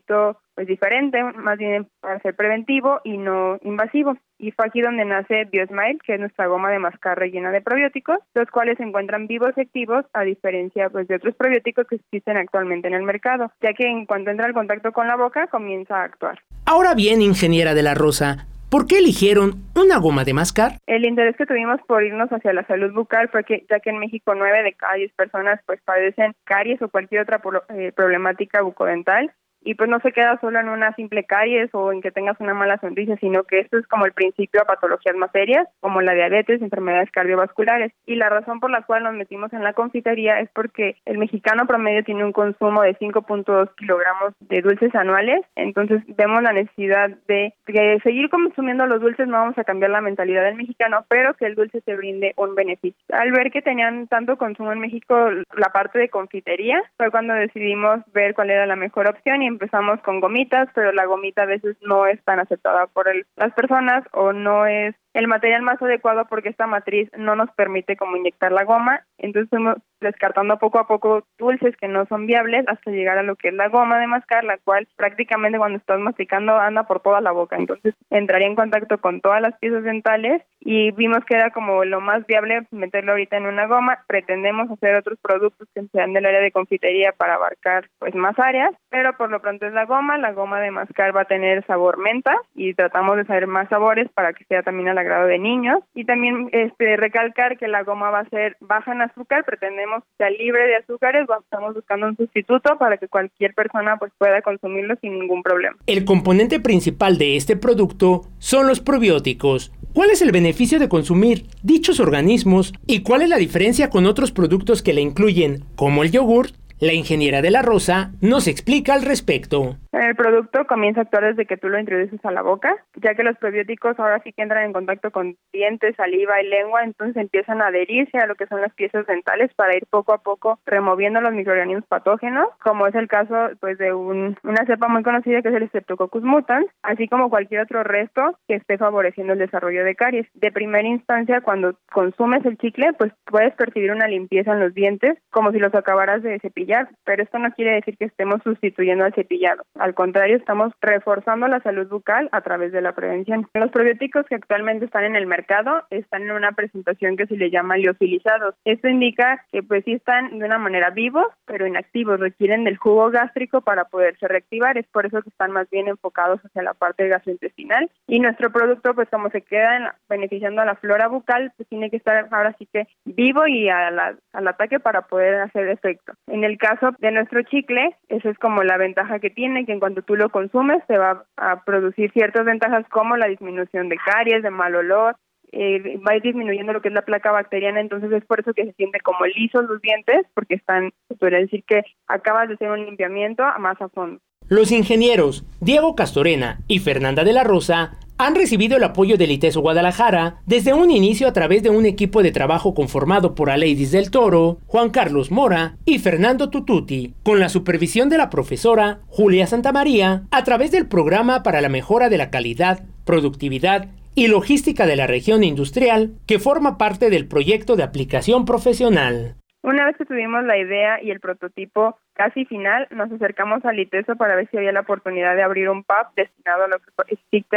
pues diferente, más bien para ser preventivo y no invasivo. Y fue aquí donde nace BioSmile, que es nuestra goma de mascar rellena de probióticos, los cuales se encuentran vivos y activos a diferencia pues de otros probióticos que existen actualmente en el mercado, ya que en cuanto entra en contacto con la boca comienza a actuar. Ahora bien, ingeniera de la Rosa, ¿Por qué eligieron una goma de mascar? El interés que tuvimos por irnos hacia la salud bucal fue que, ya que en México nueve de cada diez personas pues padecen caries o cualquier otra eh, problemática bucodental y pues no se queda solo en una simple caries o en que tengas una mala sonrisa, sino que esto es como el principio a patologías más serias, como la diabetes, enfermedades cardiovasculares. Y la razón por la cual nos metimos en la confitería es porque el mexicano promedio tiene un consumo de 5.2 kilogramos de dulces anuales, entonces vemos la necesidad de, de seguir consumiendo los dulces, no vamos a cambiar la mentalidad del mexicano, pero que el dulce te brinde un beneficio. Al ver que tenían tanto consumo en México, la parte de confitería, fue cuando decidimos ver cuál era la mejor opción y empezamos con gomitas, pero la gomita a veces no es tan aceptada por el, las personas o no es el material más adecuado porque esta matriz no nos permite como inyectar la goma, entonces fuimos descartando poco a poco dulces que no son viables hasta llegar a lo que es la goma de mascar, la cual prácticamente cuando estás masticando anda por toda la boca, entonces entraría en contacto con todas las piezas dentales y vimos que era como lo más viable meterlo ahorita en una goma, pretendemos hacer otros productos que sean del área de confitería para abarcar pues más áreas, pero por lo pronto es la goma, la goma de mascar va a tener sabor menta y tratamos de saber más sabores para que sea también a la grado de niños y también este recalcar que la goma va a ser baja en azúcar, pretendemos que sea libre de azúcares, estamos buscando un sustituto para que cualquier persona pues pueda consumirlo sin ningún problema. El componente principal de este producto son los probióticos. ¿Cuál es el beneficio de consumir dichos organismos y cuál es la diferencia con otros productos que le incluyen, como el yogur la ingeniera de la Rosa nos explica al respecto. El producto comienza a actuar desde que tú lo introduces a la boca, ya que los probióticos ahora sí que entran en contacto con dientes, saliva y lengua, entonces empiezan a adherirse a lo que son las piezas dentales para ir poco a poco removiendo los microorganismos patógenos, como es el caso pues de un, una cepa muy conocida que es el Streptococcus mutans, así como cualquier otro resto que esté favoreciendo el desarrollo de caries. De primera instancia, cuando consumes el chicle, pues puedes percibir una limpieza en los dientes, como si los acabaras de cepillar pero esto no quiere decir que estemos sustituyendo al cepillado. Al contrario, estamos reforzando la salud bucal a través de la prevención. Los probióticos que actualmente están en el mercado están en una presentación que se le llama liofilizados. Esto indica que pues sí están de una manera vivos, pero inactivos, requieren del jugo gástrico para poderse reactivar. Es por eso que están más bien enfocados hacia la parte gastrointestinal. Y nuestro producto, pues como se queda beneficiando a la flora bucal, pues tiene que estar ahora sí que vivo y al ataque para poder hacer efecto. En el caso de nuestro chicle, esa es como la ventaja que tiene, que en cuanto tú lo consumes te va a producir ciertas ventajas como la disminución de caries, de mal olor, eh, va a ir disminuyendo lo que es la placa bacteriana, entonces es por eso que se siente como lisos los dientes, porque están, podría decir que acabas de hacer un limpiamiento más a fondo. Los ingenieros Diego Castorena y Fernanda de la Rosa han recibido el apoyo del ITESO Guadalajara desde un inicio a través de un equipo de trabajo conformado por Aleidis del Toro, Juan Carlos Mora y Fernando Tututi, con la supervisión de la profesora Julia Santamaría a través del programa para la mejora de la calidad, productividad y logística de la región industrial que forma parte del proyecto de aplicación profesional. Una vez que tuvimos la idea y el prototipo casi final, nos acercamos al ITESO para ver si había la oportunidad de abrir un pub destinado a lo que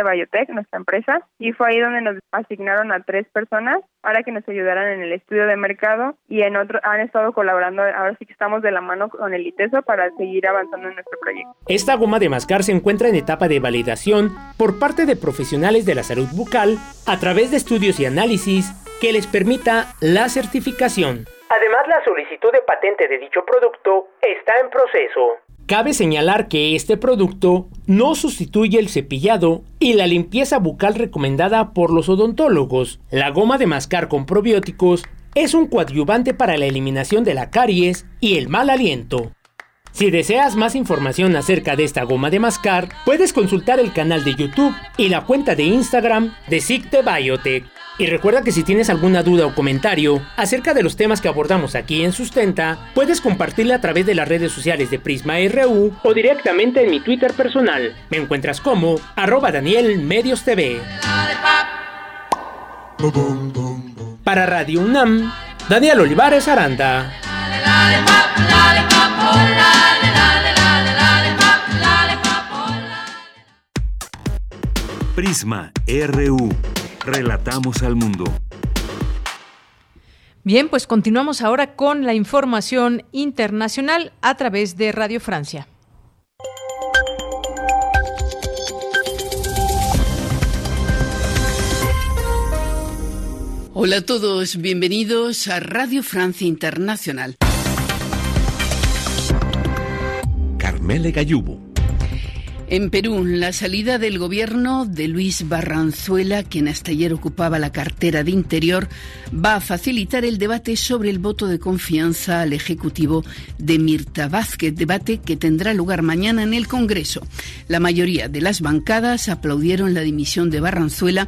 Biotech, nuestra empresa, y fue ahí donde nos asignaron a tres personas para que nos ayudaran en el estudio de mercado y en otro han estado colaborando, ahora sí que estamos de la mano con el ITESO para seguir avanzando en nuestro proyecto. Esta goma de mascar se encuentra en etapa de validación por parte de profesionales de la salud bucal a través de estudios y análisis que les permita la certificación. Además, la solicitud de patente de dicho producto está en proceso. Cabe señalar que este producto no sustituye el cepillado y la limpieza bucal recomendada por los odontólogos. La goma de mascar con probióticos es un coadyuvante para la eliminación de la caries y el mal aliento. Si deseas más información acerca de esta goma de mascar, puedes consultar el canal de YouTube y la cuenta de Instagram de Sicte Biotech. Y recuerda que si tienes alguna duda o comentario acerca de los temas que abordamos aquí en Sustenta, puedes compartirla a través de las redes sociales de Prisma RU o directamente en mi Twitter personal. Me encuentras como arroba Daniel Medios TV. Para Radio UNAM, Daniel Olivares Aranda. Prisma RU. Relatamos al mundo. Bien, pues continuamos ahora con la información internacional a través de Radio Francia. Hola a todos, bienvenidos a Radio Francia Internacional. Carmele Gallubo. En Perú, la salida del gobierno de Luis Barranzuela, quien hasta ayer ocupaba la cartera de Interior, va a facilitar el debate sobre el voto de confianza al Ejecutivo de Mirta Vázquez, debate que tendrá lugar mañana en el Congreso. La mayoría de las bancadas aplaudieron la dimisión de Barranzuela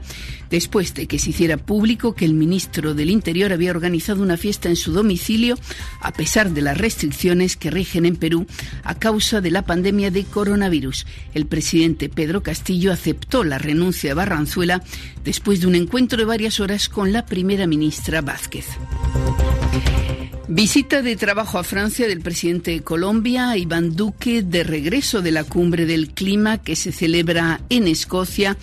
después de que se hiciera público que el ministro del Interior había organizado una fiesta en su domicilio a pesar de las restricciones que rigen en Perú a causa de la pandemia de coronavirus. El presidente Pedro Castillo aceptó la renuncia de Barranzuela después de un encuentro de varias horas con la primera ministra Vázquez. Visita de trabajo a Francia del presidente de Colombia, Iván Duque, de regreso de la cumbre del clima que se celebra en Escocia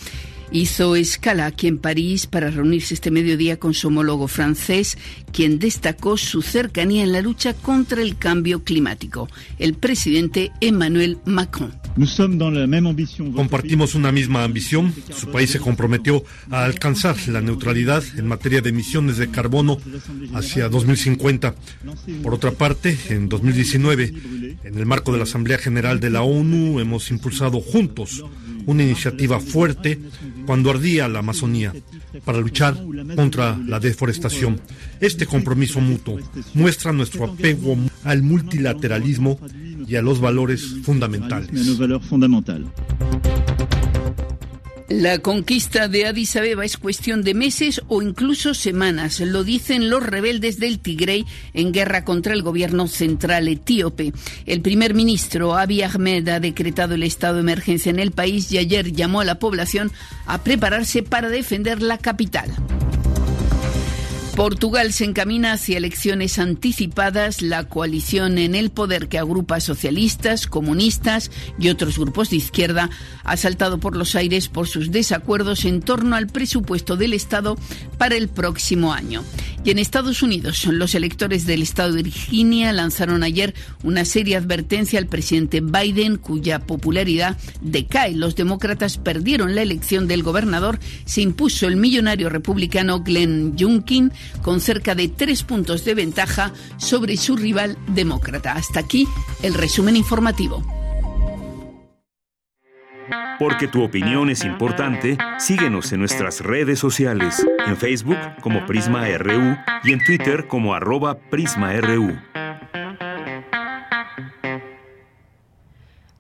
hizo escala aquí en París para reunirse este mediodía con su homólogo francés, quien destacó su cercanía en la lucha contra el cambio climático, el presidente Emmanuel Macron. Compartimos una misma ambición. Su país se comprometió a alcanzar la neutralidad en materia de emisiones de carbono hacia 2050. Por otra parte, en 2019, en el marco de la Asamblea General de la ONU, hemos impulsado juntos una iniciativa fuerte cuando ardía la Amazonía para luchar contra la deforestación. Este compromiso mutuo muestra nuestro apego al multilateralismo y a los valores fundamentales. La conquista de Addis Abeba es cuestión de meses o incluso semanas, lo dicen los rebeldes del Tigray en guerra contra el gobierno central etíope. El primer ministro Abiy Ahmed ha decretado el estado de emergencia en el país y ayer llamó a la población a prepararse para defender la capital. Portugal se encamina hacia elecciones anticipadas. La coalición en el poder que agrupa socialistas, comunistas y otros grupos de izquierda ha saltado por los aires por sus desacuerdos en torno al presupuesto del Estado para el próximo año. Y en Estados Unidos, los electores del estado de Virginia lanzaron ayer una seria advertencia al presidente Biden, cuya popularidad decae. Los demócratas perdieron la elección del gobernador. Se impuso el millonario republicano Glenn Youngkin con cerca de tres puntos de ventaja sobre su rival demócrata. Hasta aquí el resumen informativo. Porque tu opinión es importante, síguenos en nuestras redes sociales, en Facebook como Prisma RU y en Twitter como arroba PrismaRU.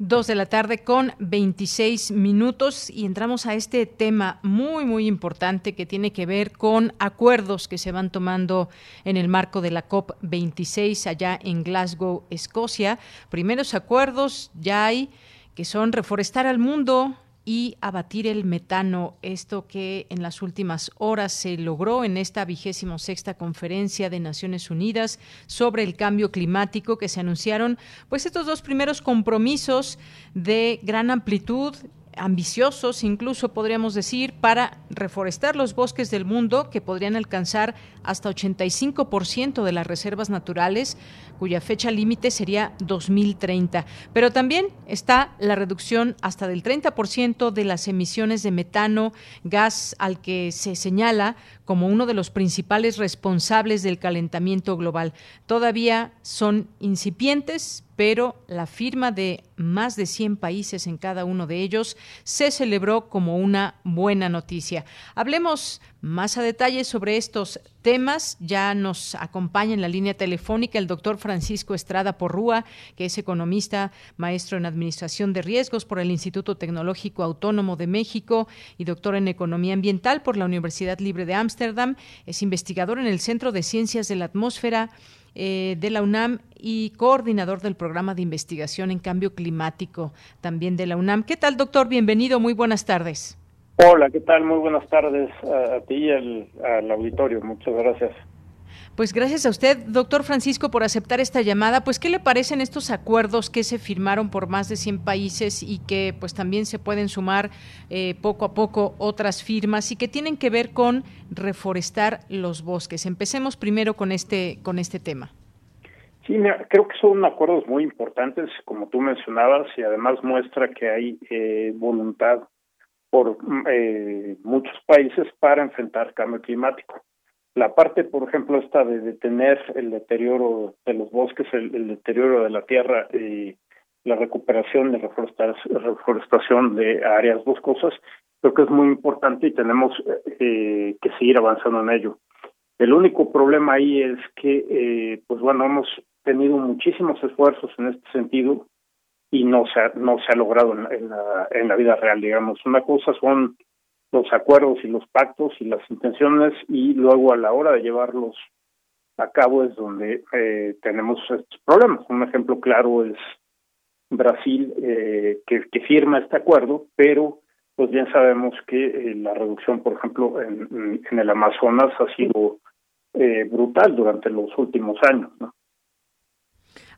Dos de la tarde con 26 minutos y entramos a este tema muy, muy importante que tiene que ver con acuerdos que se van tomando en el marco de la COP26 allá en Glasgow, Escocia. Primeros acuerdos ya hay que son reforestar al mundo y abatir el metano, esto que en las últimas horas se logró en esta vigésimo sexta conferencia de Naciones Unidas sobre el cambio climático que se anunciaron, pues estos dos primeros compromisos de gran amplitud ambiciosos, incluso podríamos decir, para reforestar los bosques del mundo que podrían alcanzar hasta 85% de las reservas naturales, cuya fecha límite sería 2030. Pero también está la reducción hasta del 30% de las emisiones de metano, gas al que se señala como uno de los principales responsables del calentamiento global. Todavía son incipientes, pero la firma de más de 100 países en cada uno de ellos se celebró como una buena noticia. Hablemos más a detalle sobre estos temas. Ya nos acompaña en la línea telefónica el doctor Francisco Estrada Porrúa, que es economista, maestro en Administración de Riesgos por el Instituto Tecnológico Autónomo de México y doctor en Economía Ambiental por la Universidad Libre de Ámsterdam. Es investigador en el Centro de Ciencias de la Atmósfera eh, de la UNAM y coordinador del programa de investigación en cambio climático también de la UNAM. ¿Qué tal, doctor? Bienvenido, muy buenas tardes. Hola, ¿qué tal? Muy buenas tardes a, ti y al, auditorio. Muchas gracias. Pues gracias a usted, doctor Francisco, por aceptar esta llamada. Pues, ¿qué le parecen estos acuerdos que se firmaron por más de 100 países y que pues también se pueden sumar eh, poco a poco otras firmas y que tienen que ver con reforestar los bosques? Empecemos primero con este, con este tema. Sí, creo que son acuerdos muy importantes, como tú mencionabas, y además muestra que hay eh, voluntad por eh, muchos países para enfrentar cambio climático. La parte, por ejemplo, esta de detener el deterioro de los bosques, el, deterioro de la tierra y la recuperación de reforestación de áreas boscosas, creo que es muy importante y tenemos eh, que seguir avanzando en ello. El único problema ahí es que, eh, pues bueno, hemos tenido muchísimos esfuerzos en este sentido y no se ha, no se ha logrado en, la, en la vida real, digamos. Una cosa son los acuerdos y los pactos y las intenciones y luego a la hora de llevarlos a cabo es donde eh, tenemos estos problemas. Un ejemplo claro es Brasil eh, que, que, firma este acuerdo, pero pues bien sabemos que eh, la reducción, por ejemplo, en, en el Amazonas ha sido eh, brutal durante los últimos años. ¿no?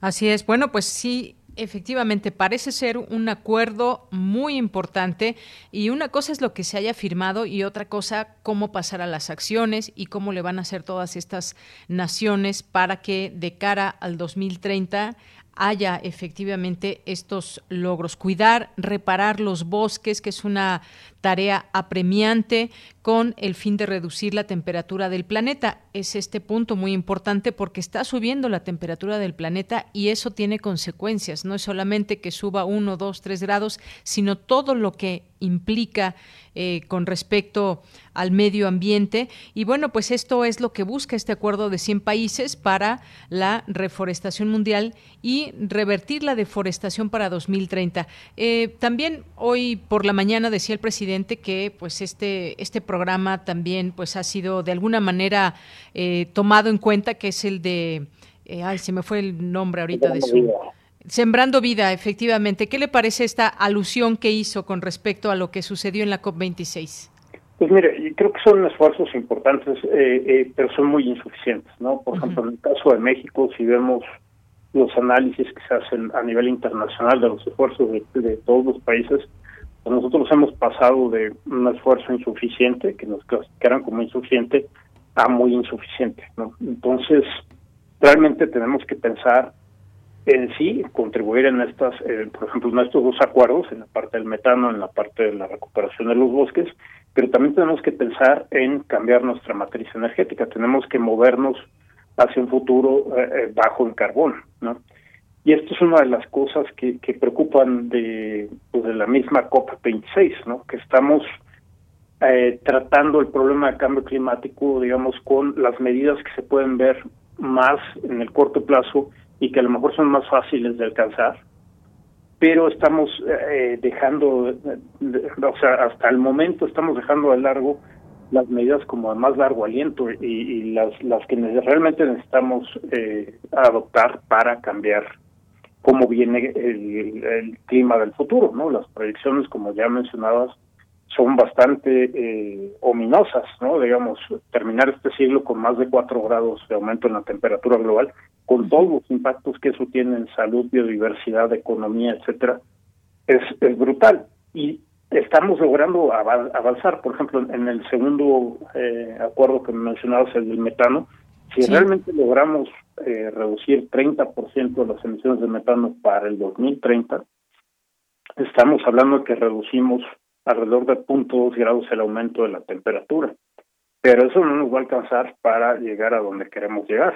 Así es. Bueno, pues sí, Efectivamente, parece ser un acuerdo muy importante y una cosa es lo que se haya firmado y otra cosa cómo pasar a las acciones y cómo le van a hacer todas estas naciones para que de cara al 2030 haya efectivamente estos logros. Cuidar, reparar los bosques, que es una tarea apremiante con el fin de reducir la temperatura del planeta. Es este punto muy importante porque está subiendo la temperatura del planeta y eso tiene consecuencias. No es solamente que suba uno, dos, tres grados, sino todo lo que implica eh, con respecto al medio ambiente. Y bueno, pues esto es lo que busca este acuerdo de 100 países para la reforestación mundial y revertir la deforestación para 2030. Eh, también hoy por la mañana decía el presidente que pues este, este programa también pues ha sido de alguna manera eh, tomado en cuenta, que es el de... ay, se me fue el nombre ahorita de su... Sembrando vida, efectivamente. ¿Qué le parece esta alusión que hizo con respecto a lo que sucedió en la COP26? Pues mire, creo que son esfuerzos importantes, eh, eh, pero son muy insuficientes, ¿no? Por ejemplo, en el caso de México, si vemos los análisis que se hacen a nivel internacional de los esfuerzos de, todos los países, nosotros hemos pasado de un esfuerzo insuficiente, que nos clasificaran como insuficiente, a muy insuficiente, ¿no? Entonces, realmente tenemos que pensar en sí contribuir en estas, eh, por ejemplo, en estos dos acuerdos, en la parte del metano, en la parte de la recuperación de los bosques, pero también tenemos que pensar en cambiar nuestra matriz energética, tenemos que movernos hacia un futuro eh, eh, bajo en carbón, ¿no? Y esto es una de las cosas que, preocupan de, pues, de la misma COP26, ¿no? Que estamos tratando el problema de cambio climático, digamos, con las medidas que se pueden ver más en el corto plazo y que a lo mejor son más fáciles de alcanzar, pero estamos eh, dejando, o sea, hasta el momento estamos dejando de largo las medidas como a más largo aliento y, las, las que realmente necesitamos eh, adoptar para cambiar cómo viene el, el, clima del futuro, ¿no? Las proyecciones, como ya mencionabas, son bastante eh, ominosas, ¿no? Digamos, terminar este siglo con más de cuatro grados de aumento en la temperatura global, con todos los impactos que eso tiene en salud, biodiversidad, economía, etcétera, es, es brutal. Y estamos logrando avanzar, por ejemplo, en el segundo eh, acuerdo que mencionabas, el del metano, si realmente logramos eh, reducir 30% de las emisiones de metano para el 2030, estamos hablando de que reducimos alrededor de 0.2 grados el aumento de la temperatura. Pero eso no nos va a alcanzar para llegar a donde queremos llegar.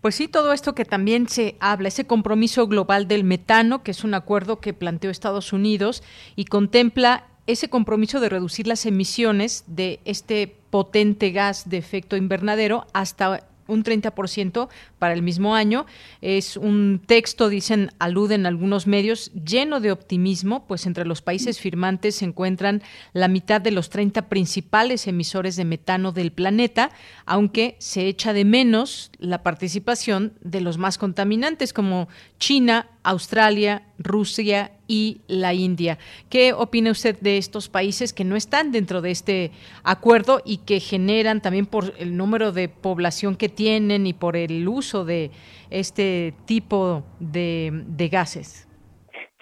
Pues sí, todo esto que también se habla, ese compromiso global del metano, que es un acuerdo que planteó Estados Unidos y contempla ese compromiso de reducir las emisiones de este potente gas de efecto invernadero hasta un 30% para el mismo año. Es un texto, dicen, aluden algunos medios, lleno de optimismo, pues entre los países firmantes se encuentran la mitad de los 30 principales emisores de metano del planeta, aunque se echa de menos la participación de los más contaminantes como China, Australia, Rusia y la India. ¿Qué opina usted de estos países que no están dentro de este acuerdo y que generan también por el número de población que tienen y por el uso de este tipo de, gases?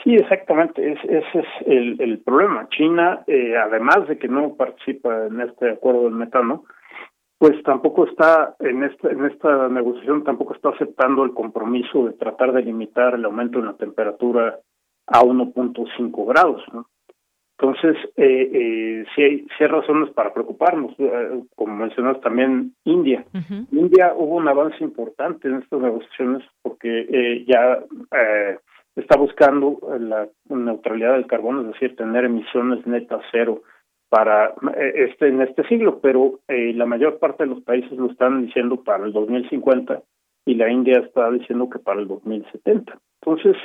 Sí, exactamente. ese es el, problema. China, eh, además de que no participa en este acuerdo del metano, pues tampoco está en esta, en esta negociación, tampoco está aceptando el compromiso de tratar de limitar el aumento en la temperatura a 1.5 grados. ¿no? Entonces, eh, eh, sí, hay, sí hay razones para preocuparnos, eh, como mencionas también India. India hubo un avance importante en estas negociaciones porque eh, ya eh, está buscando la neutralidad del carbono, es decir, tener emisiones netas cero para eh, este en este siglo, pero eh, la mayor parte de los países lo están diciendo para el 2050 y la India está diciendo que para el 2070. Entonces,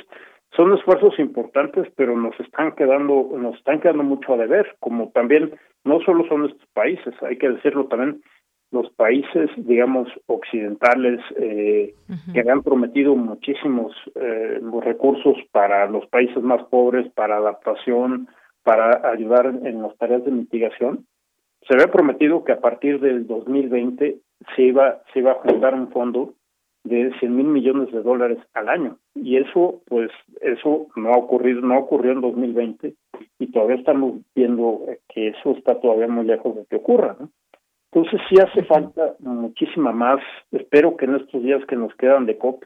son esfuerzos importantes, pero nos están quedando nos están quedando mucho a deber, como también no solo son estos países, hay que decirlo también los países, digamos, occidentales eh, que han prometido muchísimos eh, recursos para los países más pobres, para adaptación, para ayudar en las tareas de mitigación. Se había prometido que a partir del 2020 se iba, se iba a juntar un fondo de 100 mil millones de dólares al año. Y eso, pues, eso no ha ocurrido, no ocurrió en 2020 y todavía estamos viendo que eso está todavía muy lejos de que ocurra. ¿no? Entonces sí hace falta muchísima más. Espero que en estos días que nos quedan de COP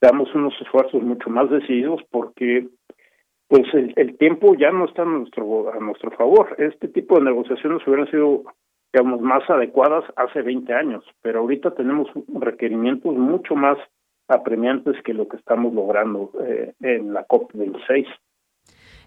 damos unos esfuerzos mucho más decididos porque pues el, tiempo ya no está a nuestro, a nuestro favor. Este tipo de negociaciones hubieran sido, digamos, más adecuadas hace 20 años, pero ahorita tenemos requerimientos mucho más apremiantes que lo que estamos logrando eh, en la COP26.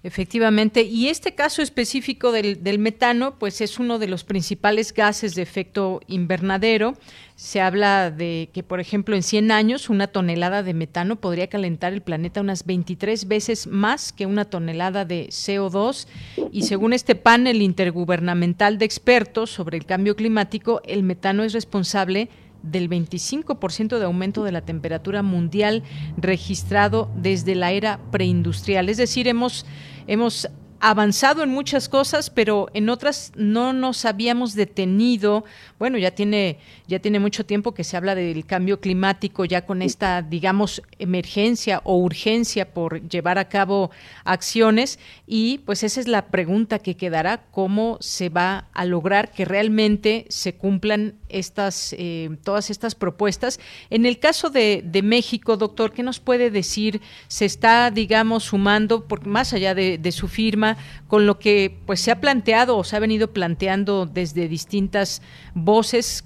Efectivamente, y este caso específico del, del, metano, pues es uno de los principales gases de efecto invernadero. Se habla de que, por ejemplo, en 100 años una tonelada de metano podría calentar el planeta unas 23 veces más que una tonelada de CO2. Y según este panel intergubernamental de expertos sobre el cambio climático, el metano es responsable del 25% de aumento de la temperatura mundial registrado desde la era preindustrial. Es decir, hemos, hemos avanzado en muchas cosas, pero en otras no nos habíamos detenido. Bueno, ya tiene ya tiene mucho tiempo que se habla del cambio climático, ya con esta, digamos, emergencia o urgencia por llevar a cabo acciones y pues esa es la pregunta que quedará, cómo se va a lograr que realmente se cumplan estas eh, todas estas propuestas. En el caso de, de, México, doctor, ¿qué nos puede decir? Se está, digamos, sumando, por, más allá de, de su firma, con lo que pues se ha planteado o se ha venido planteando desde distintas voces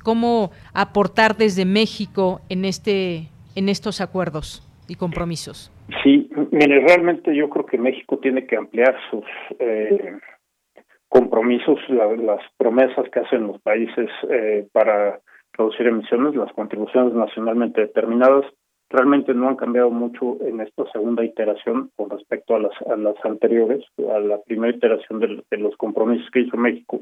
cómo aportar desde México en este en estos acuerdos y compromisos. Sí, realmente yo creo que México tiene que ampliar sus eh, compromisos, las promesas que hacen los países eh, para reducir emisiones, las contribuciones nacionalmente determinadas realmente no han cambiado mucho en esta segunda iteración con respecto a las, a las anteriores, a la primera iteración de, los compromisos que hizo México.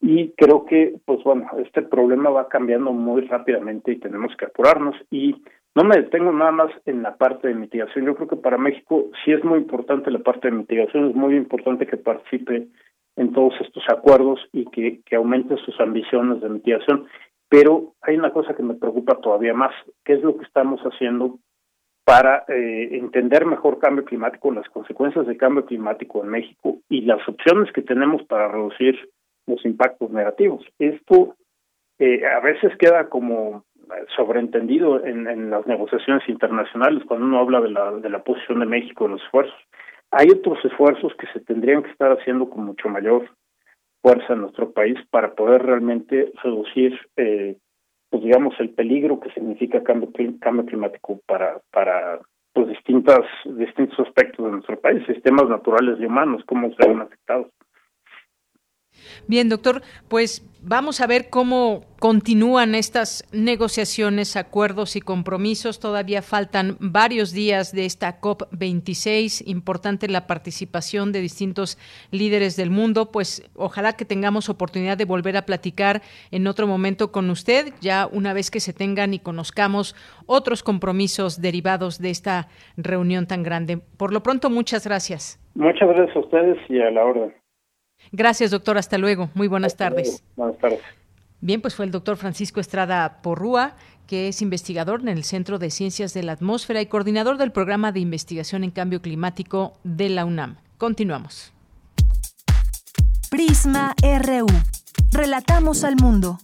Y creo que, pues bueno, este problema va cambiando muy rápidamente y tenemos que apurarnos. Y No me detengo nada más en la parte de mitigación. Yo creo que para México sí es muy importante la parte de mitigación, es muy importante que participe en todos estos acuerdos y que, que aumente sus ambiciones de mitigación. Pero hay una cosa que me preocupa todavía más, ¿qué es lo que estamos haciendo para eh, entender mejor cambio climático, las consecuencias del cambio climático en México y las opciones que tenemos para reducir los impactos negativos? Esto eh, a veces queda como sobreentendido en, las negociaciones internacionales cuando uno habla de la, de la posición de México en los esfuerzos. Hay otros esfuerzos que se tendrían que estar haciendo con mucho mayor fuerza en nuestro país para poder realmente reducir, eh, pues digamos, el peligro que significa cambio, cambio climático para, para pues distintas, distintos aspectos de nuestro país, sistemas naturales y humanos, cómo se ven afectados. Bien, doctor, pues vamos a ver cómo continúan estas negociaciones, acuerdos y compromisos. Todavía faltan varios días de esta COP26. Importante la participación de distintos líderes del mundo. Pues ojalá que tengamos oportunidad de volver a platicar en otro momento con usted, ya una vez que se tengan y conozcamos otros compromisos derivados de esta reunión tan grande. Por lo pronto, muchas gracias. Muchas gracias a ustedes y a la orden. Gracias, doctor. Hasta luego. Muy buenas tardes. Buenas tardes. Bien, pues fue el doctor Francisco Estrada Porrúa, que es investigador en el Centro de Ciencias de la Atmósfera y coordinador del programa de investigación en cambio climático de la UNAM. Continuamos. Prisma RU. Relatamos al mundo.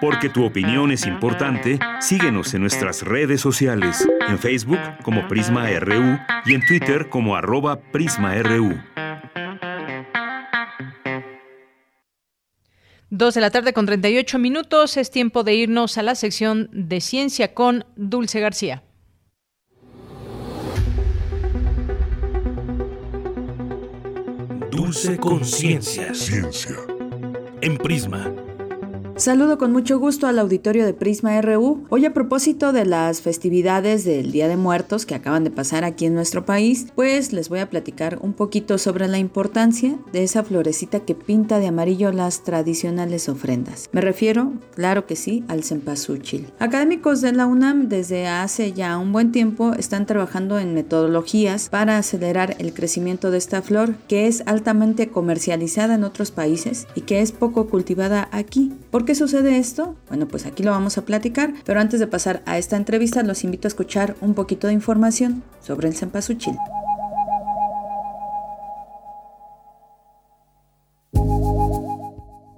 Porque tu opinión es importante, síguenos en nuestras redes sociales, en Facebook como Prisma RU y en Twitter como arroba PrismaRU. Dos de la tarde con 38 minutos, es tiempo de irnos a la sección de ciencia con Dulce García. Dulce Conciencia. Ciencia. En Prisma Saludo con mucho gusto al auditorio de Prisma RU. Hoy a propósito de las festividades del Día de Muertos que acaban de pasar aquí en nuestro país, pues les voy a platicar un poquito sobre la importancia de esa florecita que pinta de amarillo las tradicionales ofrendas. Me refiero, claro que sí, al cempasúchil. Académicos de la UNAM desde hace ya un buen tiempo están trabajando en metodologías para acelerar el crecimiento de esta flor que es altamente comercializada en otros países y que es poco cultivada aquí. ¿Por qué sucede esto? Bueno, pues aquí lo vamos a platicar, pero antes de pasar a esta entrevista los invito a escuchar un poquito de información sobre el cempasúchil.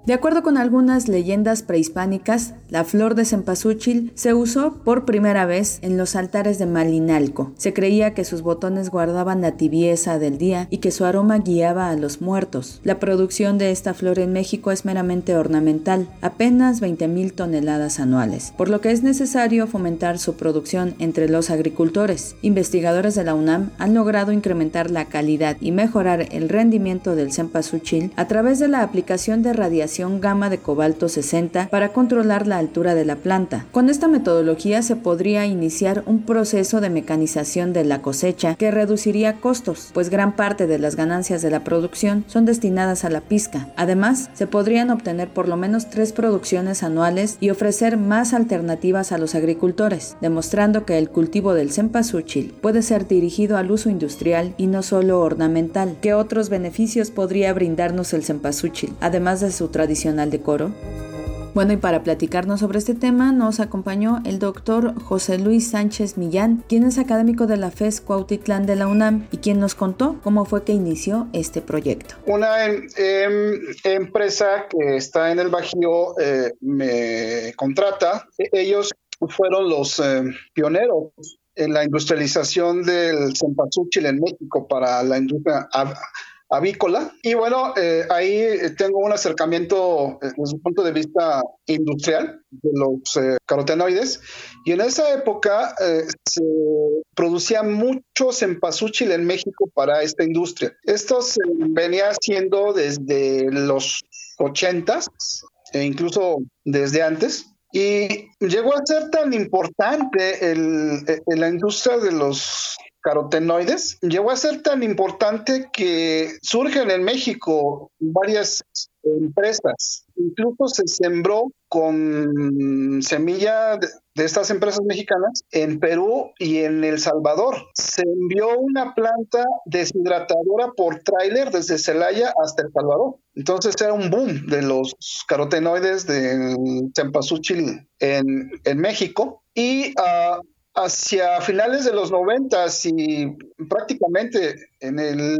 De acuerdo con algunas leyendas prehispánicas, la flor de cempasúchil se usó por primera vez en los altares de Malinalco. Se creía que sus botones guardaban la tibieza del día y que su aroma guiaba a los muertos. La producción de esta flor en México es meramente ornamental, apenas 20.000 toneladas anuales, por lo que es necesario fomentar su producción entre los agricultores. Investigadores de la UNAM han logrado incrementar la calidad y mejorar el rendimiento del cempasúchil a través de la aplicación de radiación gamma de cobalto 60 para controlar la altura de la planta. Con esta metodología se podría iniciar un proceso de mecanización de la cosecha que reduciría costos, pues gran parte de las ganancias de la producción son destinadas a la pizca. Además, se podrían obtener por lo menos tres producciones anuales y ofrecer más alternativas a los agricultores, demostrando que el cultivo del cempasúchil puede ser dirigido al uso industrial y no solo ornamental. ¿Qué otros beneficios podría brindarnos el cempasúchil, además de su tradición tradicional de coro. Bueno, y para platicarnos sobre este tema nos acompañó el doctor José Luis Sánchez Millán, quien es académico de la FES Cuautitlán de la UNAM y quien nos contó cómo fue que inició este proyecto. Una em, em, empresa que está en el Bajío eh, me contrata. E, ellos fueron los em, pioneros en la industrialización del cempasúchil en México para la industria avícola. Y bueno, eh, ahí tengo un acercamiento eh, desde un punto de vista industrial de los eh, carotenoides. Y en esa época se producía mucho cempasúchil en México para esta industria. Esto se venía haciendo desde los 80 e incluso desde antes. Y llegó a ser tan importante el, la industria de los carotenoides llegó a ser tan importante que surgen en México varias empresas. Incluso se sembró con semilla de, estas empresas mexicanas en Perú y en El Salvador. Se envió una planta deshidratadora por tráiler desde Celaya hasta El Salvador. Entonces era un boom de los carotenoides de cempasúchil en, en México. Y uh, hacia finales de los 90 y prácticamente en el,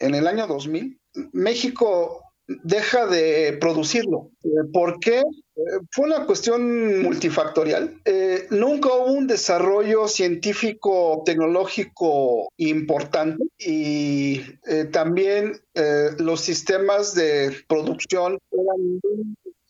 en el año 2000, México deja de producirlo. Eh, ¿Por qué? Eh, fue una cuestión multifactorial. Eh, nunca hubo un desarrollo científico tecnológico importante y también los sistemas de producción eran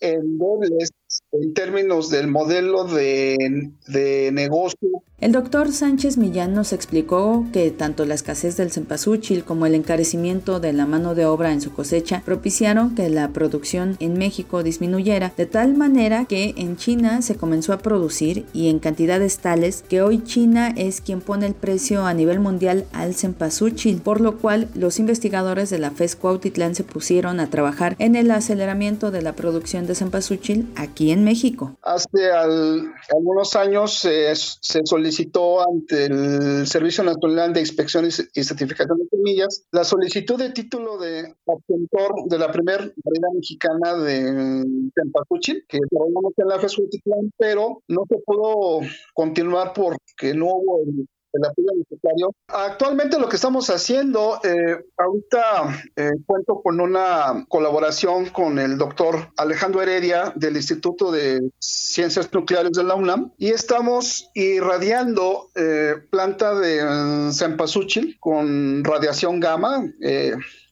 en dobles en términos del modelo de, negocio. El doctor Sánchez Millán nos explicó que tanto la escasez del cempasúchil como el encarecimiento de la mano de obra en su cosecha propiciaron que la producción en México disminuyera de tal manera que en China se comenzó a producir y en cantidades tales que hoy China es quien pone el precio a nivel mundial al cempasúchil, por lo cual los investigadores de la FES Cuautitlán se pusieron a trabajar en el aceleramiento de la producción de cempasúchil aquí en México. Hace algunos años se solicitó ante el Servicio Nacional de Inspección y Certificación de Semillas la solicitud de título de obtentor de la primera variedad mexicana de Tempasuchil, que probamos en la FES pero no se pudo continuar porque no hubo el Actualmente lo que estamos haciendo, eh, ahorita eh, cuento con una colaboración con el doctor Alejandro Heredia del Instituto de Ciencias Nucleares de la UNAM y estamos irradiando eh, planta de cempasúchil con radiación gamma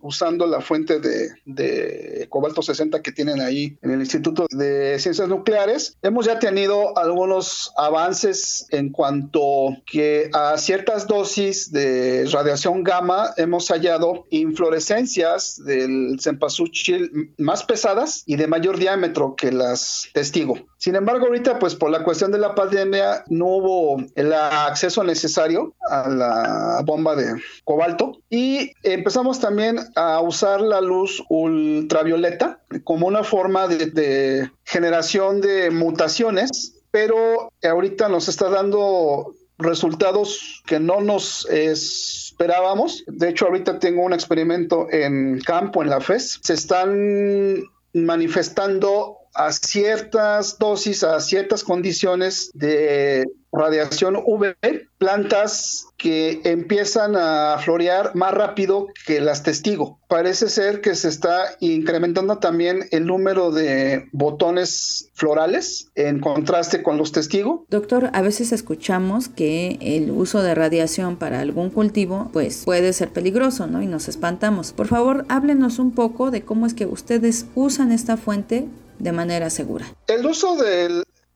usando la fuente de, cobalto 60 que tienen ahí en el Instituto de Ciencias Nucleares. Hemos ya tenido algunos avances en cuanto que a ciertas dosis de radiación gamma hemos hallado inflorescencias del cempasúchil más pesadas y de mayor diámetro que las testigo. Sin embargo, ahorita, pues por la cuestión de la pandemia, no hubo el acceso necesario a la bomba de cobalto y empezamos también a usar la luz ultravioleta como una forma de, generación de mutaciones, pero ahorita nos está dando resultados que no nos esperábamos. De hecho, ahorita tengo un experimento en campo, en la FES. Se están manifestando a ciertas dosis, a ciertas condiciones de radiación UV, plantas que empiezan a florear más rápido que las testigo. Parece ser que se está incrementando también el número de botones florales en contraste con los testigo. Doctor, a veces escuchamos que el uso de radiación para algún cultivo pues puede ser peligroso, ¿no? Y nos espantamos. Por favor, háblenos un poco de cómo es que ustedes usan esta fuente de manera segura. El uso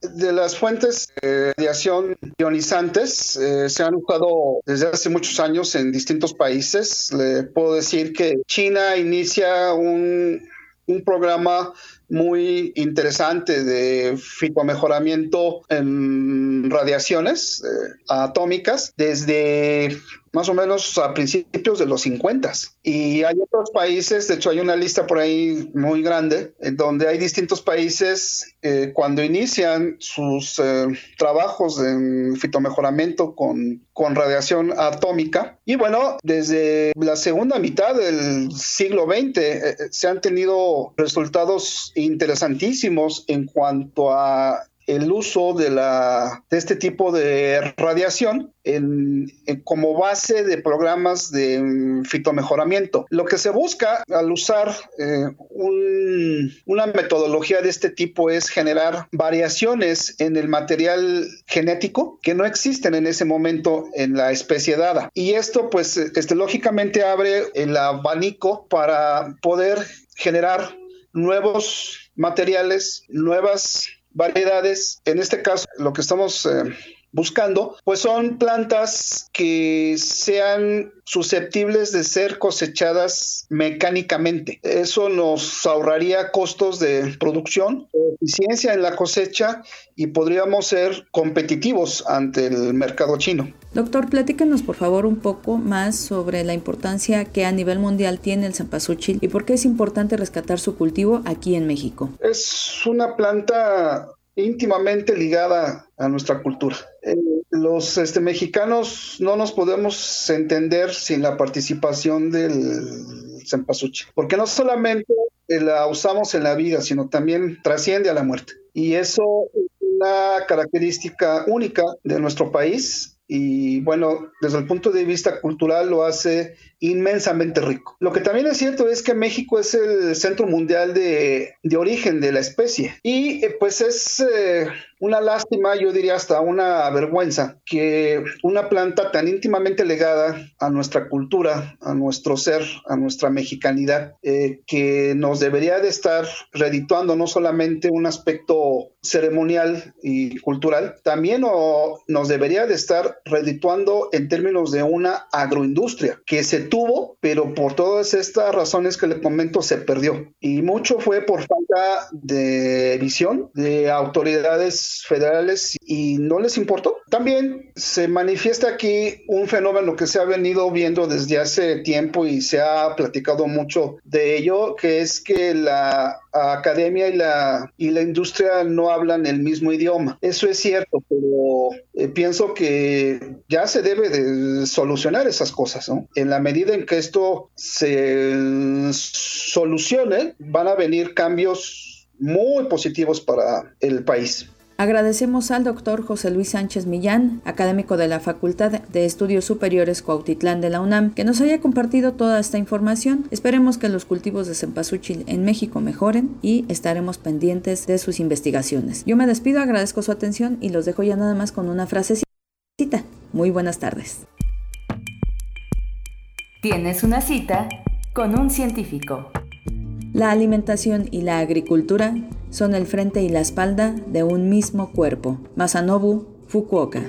de las fuentes de radiación ionizantes eh, se han usado desde hace muchos años en distintos países. Le puedo decir que China inicia un, un programa muy interesante de fitomejoramiento en radiaciones eh, atómicas desde más o menos a principios de los 50. Y hay otros países, de hecho hay una lista por ahí muy grande, donde hay distintos países eh, cuando inician sus eh, trabajos en fitomejoramiento con, con radiación atómica. Y bueno, desde la segunda mitad del siglo XX se han tenido resultados interesantísimos en cuanto a el uso de, este tipo de radiación en, como base de programas de fitomejoramiento. Lo que se busca al usar eh, una metodología de este tipo es generar variaciones en el material genético que no existen en ese momento en la especie dada. Y esto pues este, lógicamente abre el abanico para poder generar nuevos materiales, nuevas variedades. En este caso, lo que estamos eh, buscando, pues son plantas que sean susceptibles de ser cosechadas mecánicamente. Eso nos ahorraría costos de producción, eficiencia en la cosecha y podríamos ser competitivos ante el mercado chino. Doctor, platícanos por favor un poco más sobre la importancia que a nivel mundial tiene el cempasúchil y por qué es importante rescatar su cultivo aquí en México. Es una planta íntimamente ligada a nuestra cultura. Eh, los este, mexicanos no nos podemos entender sin la participación del cempasúchil, porque no solamente la usamos en la vida, sino también trasciende a la muerte. Y eso es una característica única de nuestro país y bueno, desde el punto de vista cultural lo hace inmensamente rico. Lo que también es cierto es que México es el centro mundial de, origen de la especie y eh, pues es eh, una lástima, yo diría hasta una vergüenza, que una planta tan íntimamente legada a nuestra cultura, a nuestro ser, a nuestra mexicanidad, eh, que nos debería de estar redituando no solamente un aspecto ceremonial y cultural, también nos debería de estar redituando en términos de una agroindustria que se tuvo, pero por todas estas razones que le comento se perdió. Y mucho fue por falta de visión de autoridades federales y no les importó. También se manifiesta aquí un fenómeno que se ha venido viendo desde hace tiempo y se ha platicado mucho de ello, que es que la academia y la, y la industria no hablan el mismo idioma. Eso es cierto, pero eh, pienso que ya se debe de solucionar esas cosas. En la medida en que esto se solucione, van a venir cambios muy positivos para el país. Agradecemos al doctor José Luis Sánchez Millán, académico de la Facultad de Estudios Superiores Cuautitlán de la UNAM, que nos haya compartido toda esta información. Esperemos que los cultivos de cempasúchil en México mejoren y estaremos pendientes de sus investigaciones. Yo me despido, agradezco su atención y los dejo ya nada más con una frasecita. Muy buenas tardes. Tienes una cita con un científico. La alimentación y la agricultura son el frente y la espalda de un mismo cuerpo. Masanobu Fukuoka.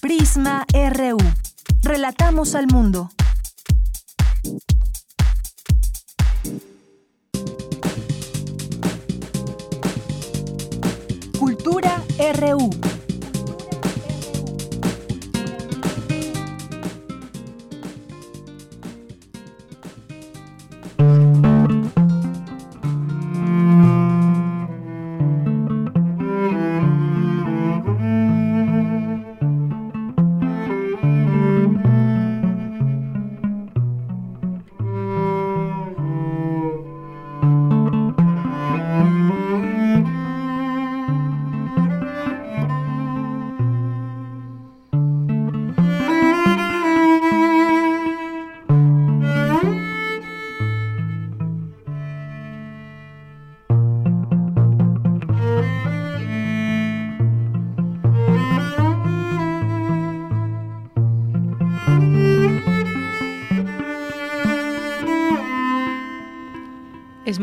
Prisma RU. Relatamos al mundo. Cultura RU.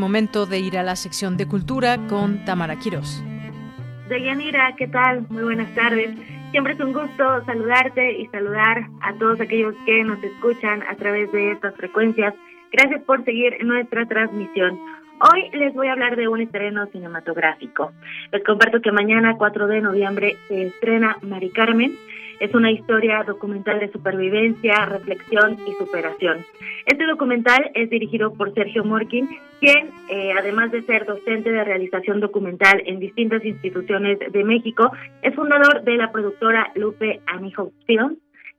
Momento de ir a la sección de cultura con Tamara Quiroz. Deyanira, ¿qué tal? Muy buenas tardes. Siempre es un gusto saludarte y saludar a todos aquellos que nos escuchan a través de estas frecuencias. Gracias por seguir nuestra transmisión. Hoy les voy a hablar de un estreno cinematográfico. Les comparto que mañana, 4 de noviembre, se estrena Mari Carmen. Es una historia documental de supervivencia, reflexión y superación. Este documental es dirigido por Sergio Morkin, quien, eh, además de ser docente de realización documental en distintas instituciones de México, es fundador de la productora Lupe Amijo Film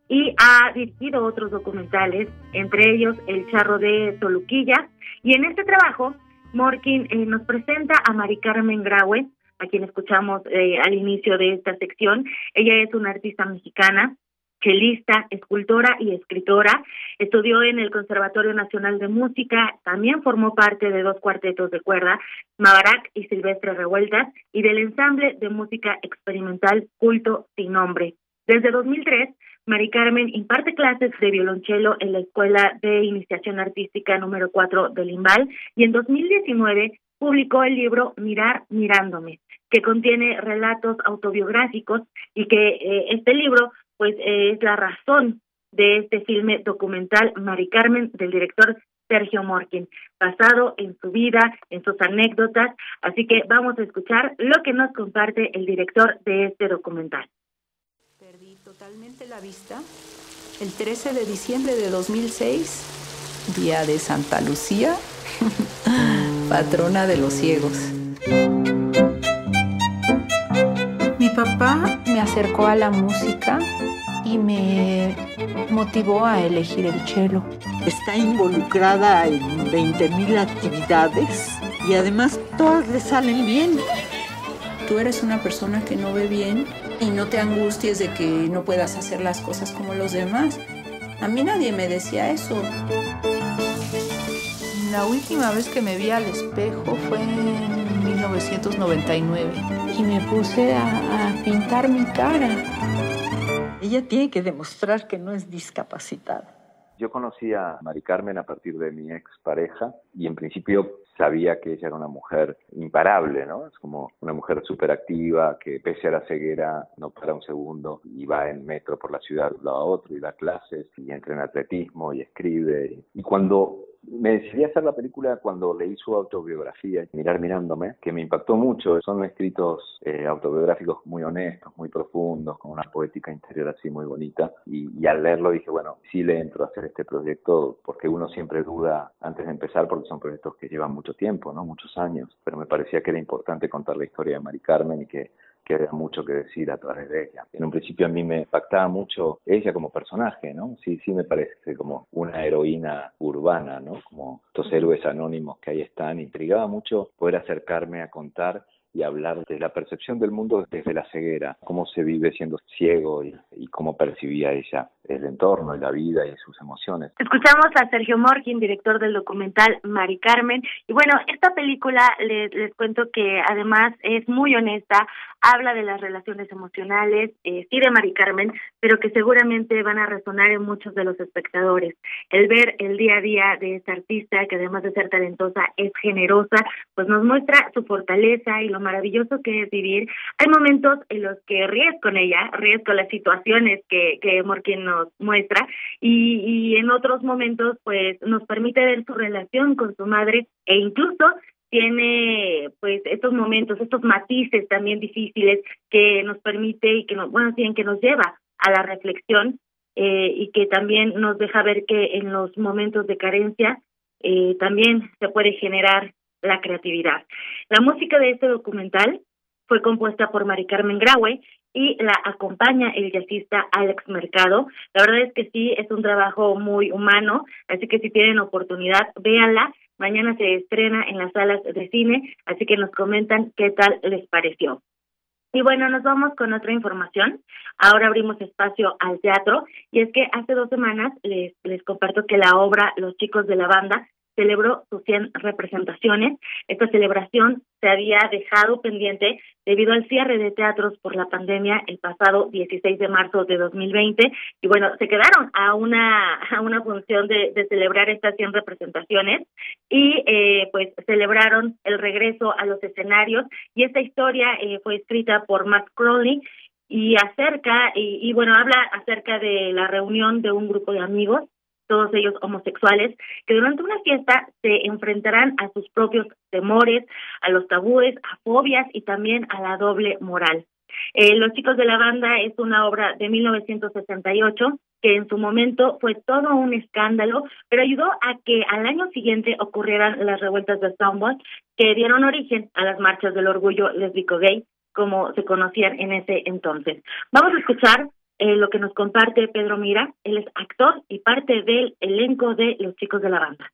y ha dirigido otros documentales, entre ellos El Charro de Toluquilla. Y en este trabajo, Morkin eh, nos presenta a Mari Carmen Graue, a quien escuchamos eh, al inicio de esta sección. Ella es una artista mexicana, chelista, escultora y escritora. Estudió en el Conservatorio Nacional de Música, también formó parte de dos cuartetos de cuerda, Mavarac y Silvestre Revueltas, y del ensamble de música experimental Culto Sin Nombre. Desde 2003, Mari Carmen imparte clases de violonchelo en la Escuela de Iniciación Artística número 4 del Limbal y en 2019 publicó el libro Mirar Mirándome, que contiene relatos autobiográficos y que eh, este libro pues es la razón de este filme documental Mari Carmen del director Sergio Morkin, basado en su vida, en sus anécdotas, así que vamos a escuchar lo que nos comparte el director de este documental. Perdí totalmente la vista el 13 de diciembre de 2006, día de Santa Lucía, *laughs* patrona de los ciegos. Papá me acercó a la música y me motivó a elegir el cello. Está involucrada en 20.000 actividades y además todas le salen bien. Tú eres una persona que no ve bien y no te angusties de que no puedas hacer las cosas como los demás. A mí nadie me decía eso. La última vez que me vi al espejo fue en 1999 y me puse a, a pintar mi cara. Ella tiene que demostrar que no es discapacitada. Yo conocí a Mari Carmen a partir de mi ex pareja y en principio sabía que ella era una mujer imparable, ¿no? Es como una mujer súper activa que pese a la ceguera no para un segundo y va en metro por la ciudad de un lado a otro y da clases y entra en atletismo y escribe. Y cuando me decidí hacer la película cuando leí su autobiografía, Mirar mirándome, que me impactó mucho. Son escritos eh, autobiográficos muy honestos, muy profundos, con una poética interior así muy bonita. Y, y, al leerlo dije, bueno, sí le entro a hacer este proyecto, porque uno siempre duda antes de empezar, porque son proyectos que llevan mucho tiempo, ¿no? Muchos años. Pero me parecía que era importante contar la historia de Mari Carmen y que que había mucho que decir a través de ella. En un principio a mí me impactaba mucho ella como personaje, ¿no? Sí, sí me parece como una heroína urbana, ¿no? Como estos héroes anónimos que ahí están. Intrigaba mucho poder acercarme a contar y hablar de la percepción del mundo desde la ceguera, cómo se vive siendo ciego y, y, cómo percibía ella el entorno y la vida y sus emociones. Escuchamos a Sergio Morkin, director del documental Mari Carmen. Y bueno, esta película les, les cuento que además es muy honesta, habla de las relaciones emocionales, eh, sí de Mari Carmen, pero que seguramente van a resonar en muchos de los espectadores. El ver el día a día de esta artista, que además de ser talentosa, es generosa, pues nos muestra su fortaleza y lo maravilloso que es vivir. Hay momentos en los que ríes con ella, ríes con las situaciones que, que Morkin nos muestra, y, y en otros momentos, pues nos permite ver su relación con su madre e incluso tiene pues estos momentos, estos matices también difíciles que nos permite y que nos, bueno, tienen que nos lleva a la reflexión eh, y que también nos deja ver que en los momentos de carencia eh, también se puede generar la creatividad. La música de este documental fue compuesta por Mari Carmen Graue y la acompaña el jazzista Alex Mercado. La verdad es que sí, es un trabajo muy humano, así que si tienen oportunidad, véanla. Mañana se estrena en las salas de cine, así que nos comentan qué tal les pareció. Y bueno, nos vamos con otra información. Ahora abrimos espacio al teatro y es que hace dos semanas les, les comparto que la obra Los chicos de la banda celebró sus 100 representaciones. Esta celebración se había dejado pendiente debido al cierre de teatros por la pandemia el pasado 16 de marzo de 2020 y bueno, se quedaron a una a una función de, de celebrar estas 100 representaciones y eh, pues celebraron el regreso a los escenarios y esta historia eh, fue escrita por Matt Crowley y acerca y, y bueno habla acerca de la reunión de un grupo de amigos todos ellos homosexuales, que durante una fiesta se enfrentarán a sus propios temores, a los tabúes, a fobias y también a la doble moral. Eh, los chicos de la banda es una obra de 1968 que en su momento fue todo un escándalo, pero ayudó a que al año siguiente ocurrieran las revueltas de Stonewall que dieron origen a las marchas del orgullo lésbico gay como se conocían en ese entonces. Vamos a escuchar eh, lo que nos comparte Pedro Mira. Él es actor y parte del elenco de Los Chicos de la Banda.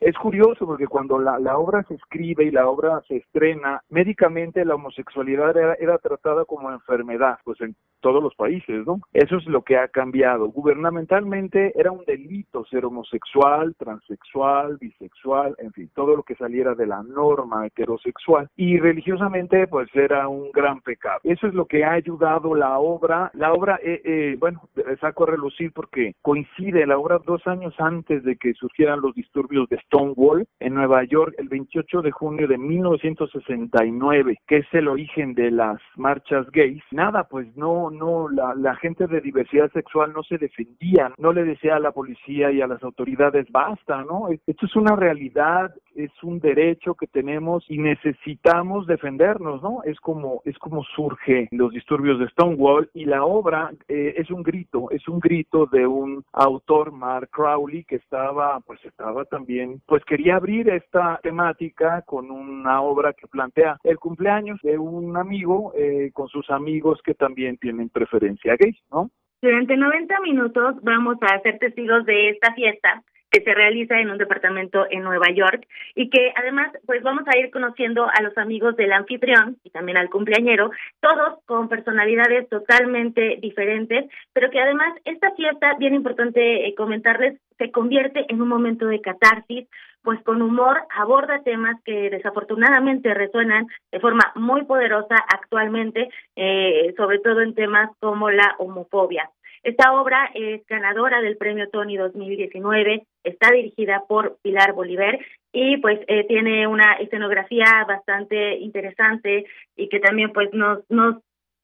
Es curioso porque cuando la, la, obra se escribe y la obra se estrena, médicamente la homosexualidad era, era tratada como enfermedad. Pues en, todos los países, ¿no? Eso es lo que ha cambiado. Gubernamentalmente era un delito ser homosexual, transexual, bisexual, en fin, todo lo que saliera de la norma heterosexual. Y religiosamente, pues era un gran pecado. Eso es lo que ha ayudado la obra. La obra, eh, eh, bueno, saco a relucir porque coincide la obra dos años antes de que surgieran los disturbios de Stonewall en Nueva York, el 28 de junio de 1969, que es el origen de las marchas gays. Nada, pues no, no, la, gente de diversidad sexual no se defendía, no le decía a la policía y a las autoridades basta, ¿no? Esto es una realidad, es un derecho que tenemos y necesitamos defendernos, ¿no? Es como, es como surge los disturbios de Stonewall y la obra eh, es un grito, es un grito de un autor, Mark Crowley, que estaba, pues estaba también, pues quería abrir esta temática con una obra que plantea el cumpleaños de un amigo eh, con sus amigos que también tienen preferencia gay, ¿no? Durante 90 minutos vamos a ser testigos de esta fiesta que se realiza en un departamento en Nueva York y que además pues vamos a ir conociendo a los amigos del anfitrión y también al cumpleañero, todos con personalidades totalmente diferentes, pero que además esta fiesta, bien importante eh, comentarles, se convierte en un momento de catarsis, pues con humor aborda temas que desafortunadamente resuenan de forma muy poderosa actualmente, eh, sobre todo en temas como la homofobia. Esta obra es ganadora del Premio Tony 2019, está dirigida por Pilar Bolívar y pues eh, tiene una escenografía bastante interesante y que también pues nos nos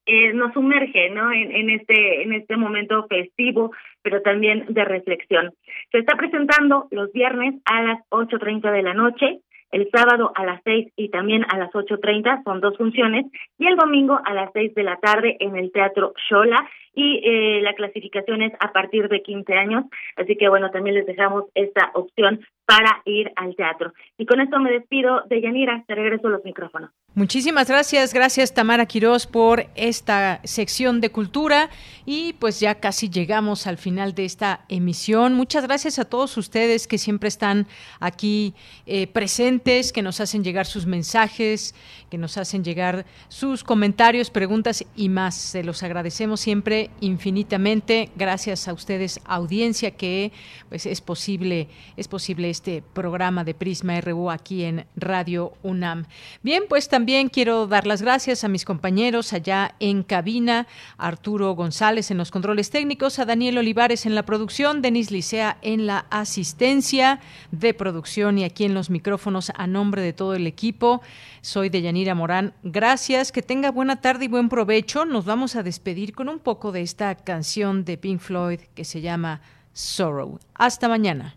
eh, nos sumerge no en, este en este momento festivo pero también de reflexión. Se está presentando los viernes a las 8.30 de la noche el sábado a las 6 y también a las 8.30 son dos funciones y el domingo a las 6 de la tarde en el Teatro Shola y eh, la clasificación es a partir de 15 años, así que bueno, también les dejamos esta opción para ir al teatro. Y con esto me despido de Yanira, te regreso los micrófonos. Muchísimas gracias, gracias Tamara Quirós por esta sección de cultura y pues ya casi llegamos al final de esta emisión. Muchas gracias a todos ustedes que siempre están aquí eh, presentes, que nos hacen llegar sus mensajes, que nos hacen llegar sus comentarios, preguntas y más. Se los agradecemos siempre infinitamente. Gracias a ustedes, audiencia, que pues es posible, es posible este programa de Prisma RU aquí en Radio UNAM. Bien, pues también quiero dar las gracias a mis compañeros allá en cabina, Arturo González en los controles técnicos, a Daniel Olivares en la producción, Denis Licea en la asistencia de producción y aquí en los micrófonos a nombre de todo el equipo. Soy Deyanira Morán. Gracias, que tenga buena tarde y buen provecho. Nos vamos a despedir con un poco de esta canción de Pink Floyd que se llama Sorrow. Hasta mañana.